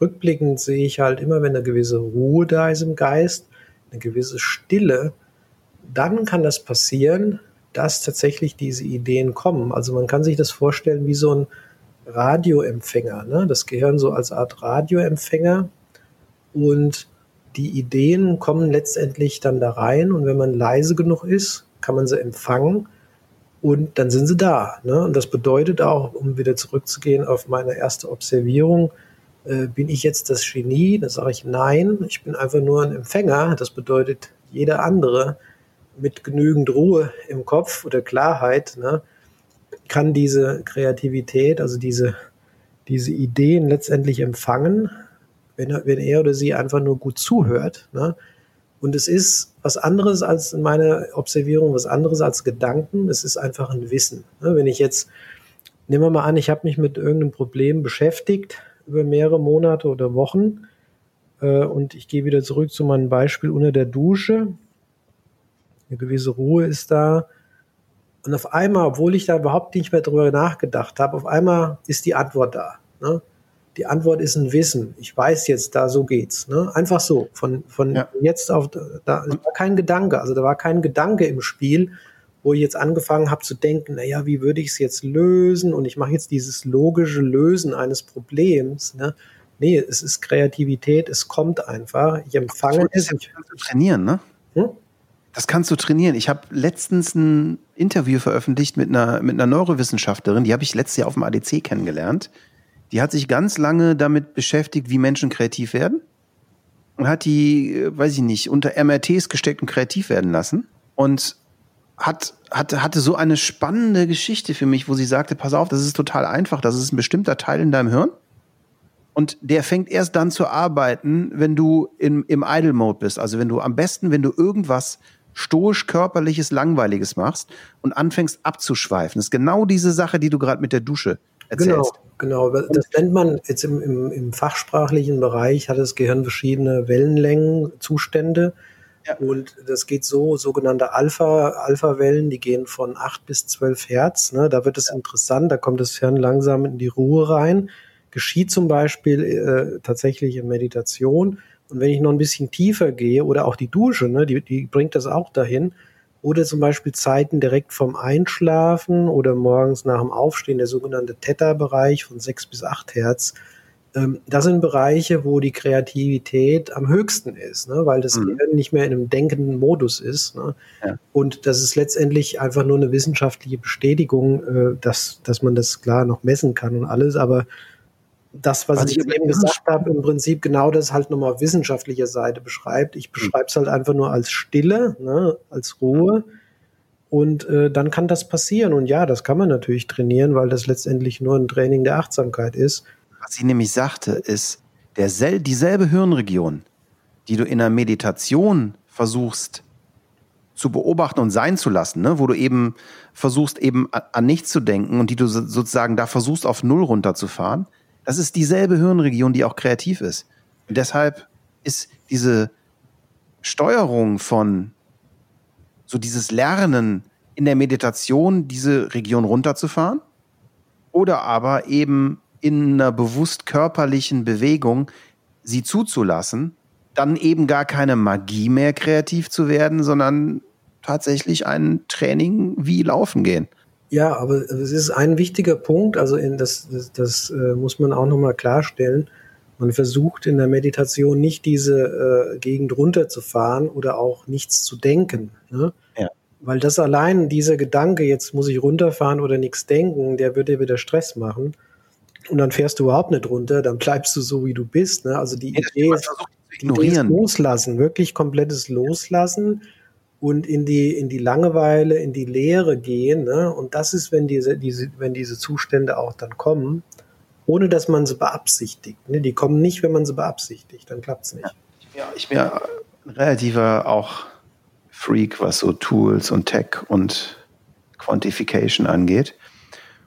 rückblickend sehe ich halt immer, wenn eine gewisse Ruhe da ist im Geist, eine gewisse Stille, dann kann das passieren, dass tatsächlich diese Ideen kommen. Also man kann sich das vorstellen wie so ein Radioempfänger, ne? das Gehirn so als Art Radioempfänger und die Ideen kommen letztendlich dann da rein und wenn man leise genug ist, kann man sie empfangen und dann sind sie da. Ne? Und das bedeutet auch, um wieder zurückzugehen auf meine erste Observierung, äh, bin ich jetzt das Genie? Da sage ich nein, ich bin einfach nur ein Empfänger. Das bedeutet, jeder andere mit genügend Ruhe im Kopf oder Klarheit ne, kann diese Kreativität, also diese, diese Ideen letztendlich empfangen, wenn er, wenn er oder sie einfach nur gut zuhört. Ne? Und es ist was anderes als in meiner Observierung, was anderes als Gedanken. Es ist einfach ein Wissen. Wenn ich jetzt, nehmen wir mal an, ich habe mich mit irgendeinem Problem beschäftigt über mehrere Monate oder Wochen äh, und ich gehe wieder zurück zu meinem Beispiel unter der Dusche. Eine gewisse Ruhe ist da. Und auf einmal, obwohl ich da überhaupt nicht mehr drüber nachgedacht habe, auf einmal ist die Antwort da. Ne? Die Antwort ist ein Wissen. Ich weiß jetzt, da so geht's. Ne? Einfach so. Von, von ja. jetzt auf, da, war kein Gedanke. Also da war kein Gedanke im Spiel, wo ich jetzt angefangen habe zu denken, naja, wie würde ich es jetzt lösen? Und ich mache jetzt dieses logische Lösen eines Problems. Ne? Nee, es ist Kreativität, es kommt einfach. Ich empfange es. Du trainieren, ne? Hm? Das kannst du trainieren. Ich habe letztens ein Interview veröffentlicht mit einer, mit einer Neurowissenschaftlerin, die habe ich letztes Jahr auf dem ADC kennengelernt. Die hat sich ganz lange damit beschäftigt, wie Menschen kreativ werden. Und hat die, äh, weiß ich nicht, unter MRTs gesteckt und kreativ werden lassen. Und hat, hat, hatte so eine spannende Geschichte für mich, wo sie sagte, pass auf, das ist total einfach, das ist ein bestimmter Teil in deinem Hirn. Und der fängt erst dann zu arbeiten, wenn du im, im Idle-Mode bist. Also wenn du am besten, wenn du irgendwas stoisch, körperliches, langweiliges machst und anfängst abzuschweifen. Das ist genau diese Sache, die du gerade mit der Dusche erzählst. Genau, genau. Das nennt man jetzt im, im, im fachsprachlichen Bereich, hat das Gehirn verschiedene Wellenlängen, Zustände. Ja. Und das geht so, sogenannte Alpha, Alpha-Wellen, die gehen von 8 bis 12 Hertz. Ne? Da wird es ja. interessant, da kommt das Hirn langsam in die Ruhe rein. Geschieht zum Beispiel äh, tatsächlich in Meditation. Und wenn ich noch ein bisschen tiefer gehe oder auch die Dusche, ne, die, die bringt das auch dahin, oder zum Beispiel Zeiten direkt vom Einschlafen oder morgens nach dem Aufstehen, der sogenannte Theta-Bereich von 6 bis 8 Hertz. Ähm, das sind Bereiche, wo die Kreativität am höchsten ist, ne? weil das mhm. nicht mehr in einem denkenden Modus ist. Ne? Ja. Und das ist letztendlich einfach nur eine wissenschaftliche Bestätigung, äh, dass, dass man das klar noch messen kann und alles, aber das, was, was ich, ich eben gesagt habe, im Prinzip genau das halt nochmal auf wissenschaftlicher Seite beschreibt. Ich hm. beschreibe es halt einfach nur als Stille, ne, als Ruhe. Und äh, dann kann das passieren. Und ja, das kann man natürlich trainieren, weil das letztendlich nur ein Training der Achtsamkeit ist. Was sie nämlich sagte, ist, der dieselbe Hirnregion, die du in der Meditation versuchst zu beobachten und sein zu lassen, ne? wo du eben versuchst, eben an nichts zu denken und die du sozusagen da versuchst, auf Null runterzufahren, das ist dieselbe Hirnregion, die auch kreativ ist. Und deshalb ist diese Steuerung von so dieses Lernen in der Meditation, diese Region runterzufahren oder aber eben in einer bewusst körperlichen Bewegung sie zuzulassen, dann eben gar keine Magie mehr kreativ zu werden, sondern tatsächlich ein Training wie Laufen gehen. Ja, aber es ist ein wichtiger Punkt, also in das, das, das äh, muss man auch nochmal klarstellen. Man versucht in der Meditation nicht diese äh, Gegend runterzufahren oder auch nichts zu denken. Ne? Ja. Weil das allein, dieser Gedanke, jetzt muss ich runterfahren oder nichts denken, der würde dir wieder Stress machen. Und dann fährst du überhaupt nicht runter, dann bleibst du so, wie du bist. Ne? Also die ja, Idee ist, ignorieren. Loslassen, wirklich komplettes Loslassen und in die, in die Langeweile, in die Leere gehen. Ne? Und das ist, wenn diese, diese, wenn diese Zustände auch dann kommen, ohne dass man sie beabsichtigt. Ne? Die kommen nicht, wenn man sie beabsichtigt, dann klappt es nicht. Ja, ich bin ja ein relativer auch Freak, was so Tools und Tech und Quantification angeht.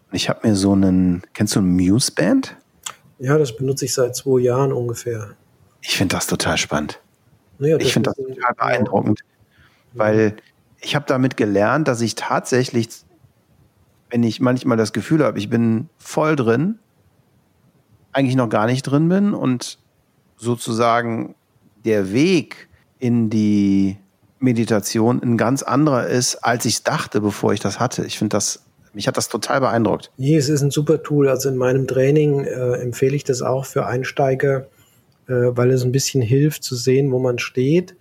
Und ich habe mir so einen, kennst du ein Muse-Band? Ja, das benutze ich seit zwei Jahren ungefähr. Ich finde das total spannend. Naja, ich finde das total beeindruckend, ja. Weil ich habe damit gelernt, dass ich tatsächlich, wenn ich manchmal das Gefühl habe, ich bin voll drin, eigentlich noch gar nicht drin bin und sozusagen der Weg in die Meditation ein ganz anderer ist, als ich dachte, bevor ich das hatte. Ich finde das, mich hat das total beeindruckt. Nee, es ist ein super Tool. Also in meinem Training äh, empfehle ich das auch für Einsteiger, äh, weil es ein bisschen hilft zu sehen, wo man steht.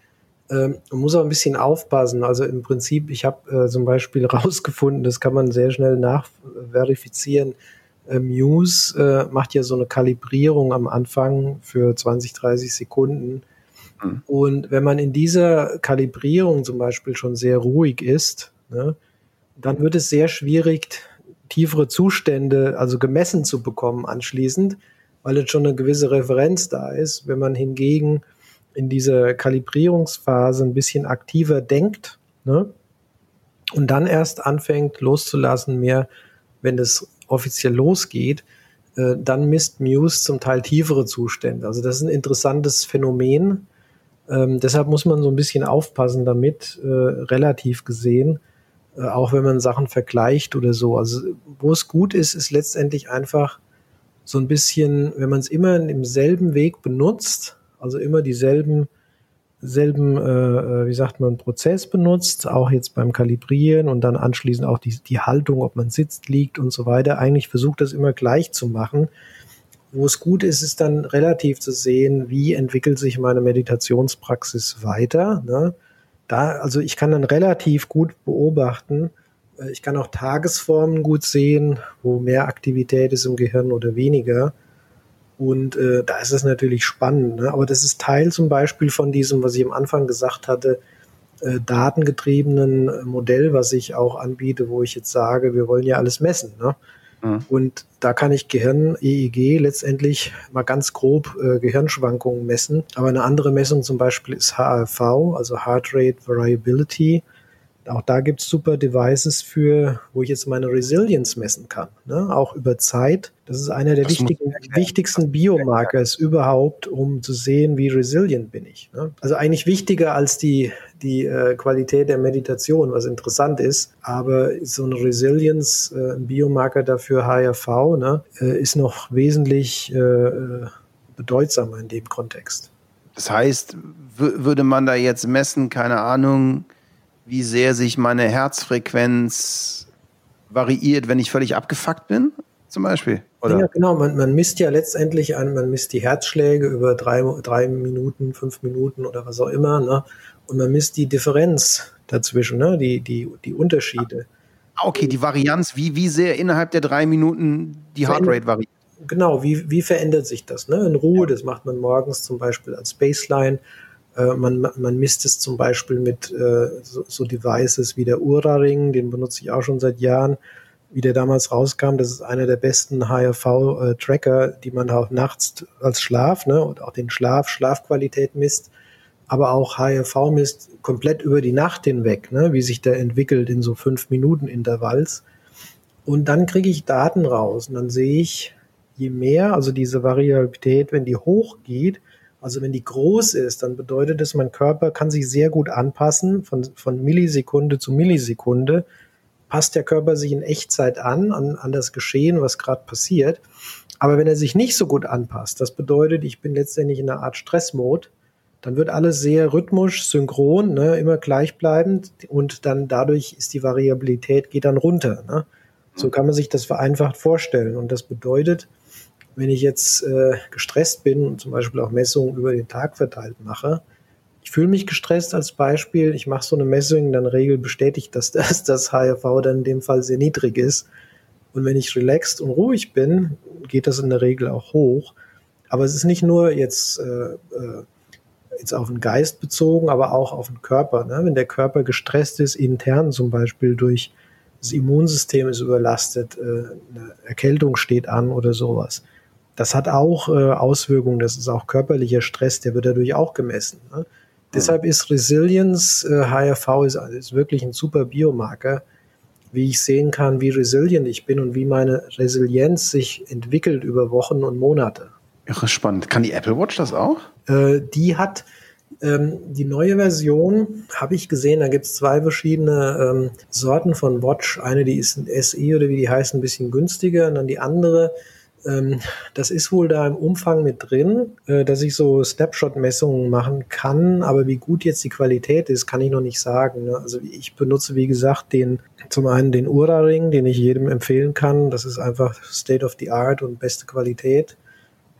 Ähm, man muss auch ein bisschen aufpassen. Also im Prinzip, ich habe äh, zum Beispiel <laughs> rausgefunden, das kann man sehr schnell nachverifizieren. Äh, Muse äh, macht ja so eine Kalibrierung am Anfang für 20, 30 Sekunden Mhm. Und wenn man in dieser Kalibrierung zum Beispiel schon sehr ruhig ist, ne, dann wird es sehr schwierig, tiefere Zustände, also gemessen zu bekommen anschließend, weil jetzt schon eine gewisse Referenz da ist. Wenn man hingegen in dieser Kalibrierungsphase ein bisschen aktiver denkt ne, und dann erst anfängt loszulassen, mehr, wenn das offiziell losgeht, äh, dann misst Muse zum Teil tiefere Zustände. Also das ist ein interessantes Phänomen, ähm, deshalb muss man so ein bisschen aufpassen damit, äh, relativ gesehen, äh, auch wenn man Sachen vergleicht oder so. Also wo es gut ist, ist letztendlich einfach so ein bisschen, wenn man es immer im selben Weg benutzt, also immer dieselben selben, äh, äh, wie sagt man, Prozess benutzt, auch jetzt beim Kalibrieren und dann anschließend auch die, die Haltung, ob man sitzt, liegt und so weiter. Eigentlich versucht das immer gleich zu machen wo es gut ist, ist dann relativ zu sehen, wie entwickelt sich meine Meditationspraxis weiter. Ne? Da, also ich kann dann relativ gut beobachten. Äh, ich kann auch Tagesformen gut sehen, wo mehr Aktivität ist im Gehirn oder weniger. Und äh, da ist es natürlich spannend. Ne? Aber das ist Teil zum Beispiel von diesem, was ich am Anfang gesagt hatte, äh, datengetriebenen äh, Modell, was ich auch anbiete, wo ich jetzt sage, wir wollen ja alles messen. Ne? Mhm. Und da kann ich Gehirn, EEG, letztendlich mal ganz grob äh, Gehirnschwankungen messen. Aber eine andere Messung zum Beispiel ist HRV, also Heart Rate Variability. Auch da gibt es super Devices für, wo ich jetzt meine Resilience messen kann, ne? auch über Zeit. Das ist einer der wichtigen, wichtigsten Biomarkers überhaupt, um zu sehen, wie resilient bin ich. Ne? Also eigentlich wichtiger als die, die äh, Qualität der Meditation, was interessant ist. Aber so eine Resilience, äh, ein Biomarker dafür HRV, ne, äh, ist noch wesentlich äh, äh, bedeutsamer in dem Kontext. Das heißt, würde man da jetzt messen, keine Ahnung, wie sehr sich meine Herzfrequenz variiert, wenn ich völlig abgefuckt bin, zum Beispiel? Oder? Ja, genau. Man, man misst ja letztendlich an, man misst die Herzschläge über drei, drei Minuten, fünf Minuten oder was auch immer, ne? Und man misst die Differenz dazwischen, ne? Die, die, die Unterschiede. Ah, okay, die Varianz, wie, wie sehr innerhalb der drei Minuten die Heartrate variiert. Genau, wie, wie verändert sich das? Ne? In Ruhe, das macht man morgens zum Beispiel als Baseline äh, man, man misst es zum Beispiel mit äh, so, so Devices wie der Ura-Ring, den benutze ich auch schon seit Jahren. Wie der damals rauskam, das ist einer der besten HRV-Tracker, die man auch nachts als Schlaf ne, und auch den Schlaf, Schlafqualität misst, aber auch HRV misst komplett über die Nacht hinweg, ne, wie sich der entwickelt in so fünf Minuten Intervalls. Und dann kriege ich Daten raus und dann sehe ich, je mehr, also diese Variabilität, wenn die hochgeht, also wenn die groß ist, dann bedeutet es, mein Körper kann sich sehr gut anpassen von, von Millisekunde zu Millisekunde. Passt der Körper sich in Echtzeit an, an, an das Geschehen, was gerade passiert. Aber wenn er sich nicht so gut anpasst, das bedeutet, ich bin letztendlich in einer Art Stressmode, dann wird alles sehr rhythmisch, synchron, ne, immer gleichbleibend und dann dadurch ist die Variabilität geht dann runter. Ne? So kann man sich das vereinfacht vorstellen. Und das bedeutet, wenn ich jetzt äh, gestresst bin und zum Beispiel auch Messungen über den Tag verteilt mache, ich fühle mich gestresst als Beispiel, ich mache so eine Messung, dann regel bestätigt, <laughs> dass das, das HRV dann in dem Fall sehr niedrig ist. Und wenn ich relaxed und ruhig bin, geht das in der Regel auch hoch. Aber es ist nicht nur jetzt äh, äh, jetzt auf den Geist bezogen, aber auch auf den Körper. Ne? Wenn der Körper gestresst ist, intern zum Beispiel durch das Immunsystem ist überlastet, äh, eine Erkältung steht an oder sowas. Das hat auch äh, Auswirkungen, das ist auch körperlicher Stress, der wird dadurch auch gemessen. Ne? Mhm. Deshalb ist Resilience, äh, HRV ist, ist wirklich ein super Biomarker, wie ich sehen kann, wie resilient ich bin und wie meine Resilienz sich entwickelt über Wochen und Monate. Irre spannend. Kann die Apple Watch das auch? Äh, die hat ähm, die neue Version, habe ich gesehen, da gibt es zwei verschiedene ähm, Sorten von Watch. Eine, die ist ein SE oder wie die heißt, ein bisschen günstiger und dann die andere, das ist wohl da im Umfang mit drin, äh, dass ich so Snapshot-Messungen machen kann, aber wie gut jetzt die Qualität ist, kann ich noch nicht sagen. Ne? Also ich benutze, wie gesagt, den zum einen den Ura-Ring, den ich jedem empfehlen kann. Das ist einfach State of the Art und beste Qualität.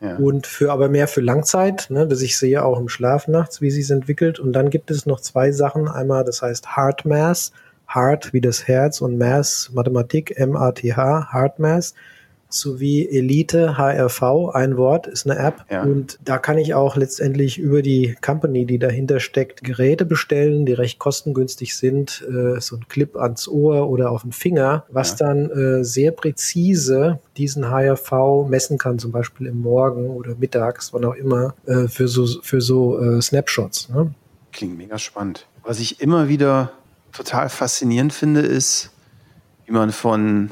Ja. Und für aber mehr für Langzeit, ne, dass ich sehe auch im Schlaf nachts, wie sie es entwickelt. Und dann gibt es noch zwei Sachen. Einmal, das heißt Heart Mass, Heart wie das Herz und Mass, Mathematik, M-A-T-H, Heart Mass sowie Elite HRV, ein Wort, ist eine App. Ja. Und da kann ich auch letztendlich über die Company, die dahinter steckt, Geräte bestellen, die recht kostengünstig sind, äh, so ein Clip ans Ohr oder auf den Finger, was ja. dann äh, sehr präzise diesen HRV messen kann, zum Beispiel im Morgen oder mittags, wann auch immer, äh, für so, für so äh, Snapshots. Ne? Klingt mega spannend. Was ich immer wieder total faszinierend finde, ist, wie man von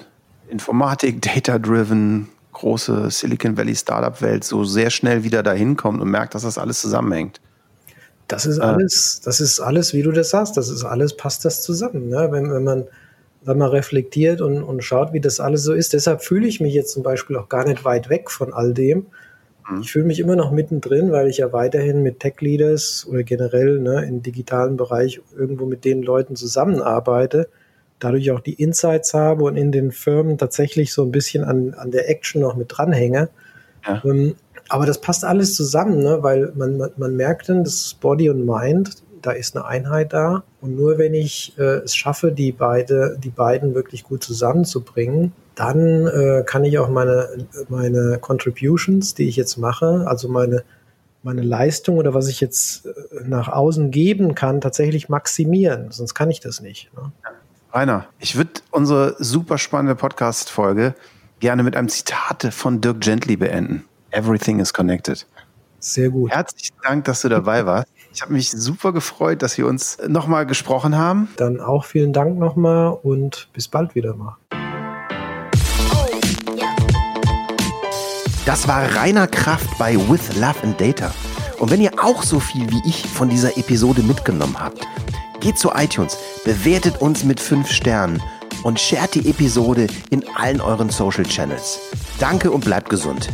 Informatik, Data-Driven, große Silicon Valley Startup-Welt so sehr schnell wieder dahin kommt und merkt, dass das alles zusammenhängt. Das ist alles, das ist alles, wie du das sagst, das ist alles, passt das zusammen. Ne? Wenn, wenn man wenn man reflektiert und, und schaut, wie das alles so ist. Deshalb fühle ich mich jetzt zum Beispiel auch gar nicht weit weg von all dem. Mhm. Ich fühle mich immer noch mittendrin, weil ich ja weiterhin mit Tech-Leaders oder generell ne, im digitalen Bereich irgendwo mit den Leuten zusammenarbeite dadurch auch die Insights habe und in den Firmen tatsächlich so ein bisschen an, an der Action noch mit dranhänge. Ja. Ähm, aber das passt alles zusammen, ne? weil man, man, man merkt dann, das ist Body und Mind, da ist eine Einheit da. Und nur wenn ich äh, es schaffe, die, beide, die beiden wirklich gut zusammenzubringen, dann äh, kann ich auch meine, meine Contributions, die ich jetzt mache, also meine, meine Leistung oder was ich jetzt äh, nach außen geben kann, tatsächlich maximieren. Sonst kann ich das nicht. Ne? Ja. Rainer, ich würde unsere super spannende Podcast-Folge gerne mit einem Zitat von Dirk Gently beenden. Everything is connected. Sehr gut. Herzlichen Dank, dass du dabei warst. Ich habe mich super gefreut, dass wir uns nochmal gesprochen haben. Dann auch vielen Dank nochmal und bis bald wieder mal. Das war Rainer Kraft bei With Love and Data. Und wenn ihr auch so viel wie ich von dieser Episode mitgenommen habt, Geht zu iTunes, bewertet uns mit 5 Sternen und shared die Episode in allen euren Social Channels. Danke und bleibt gesund.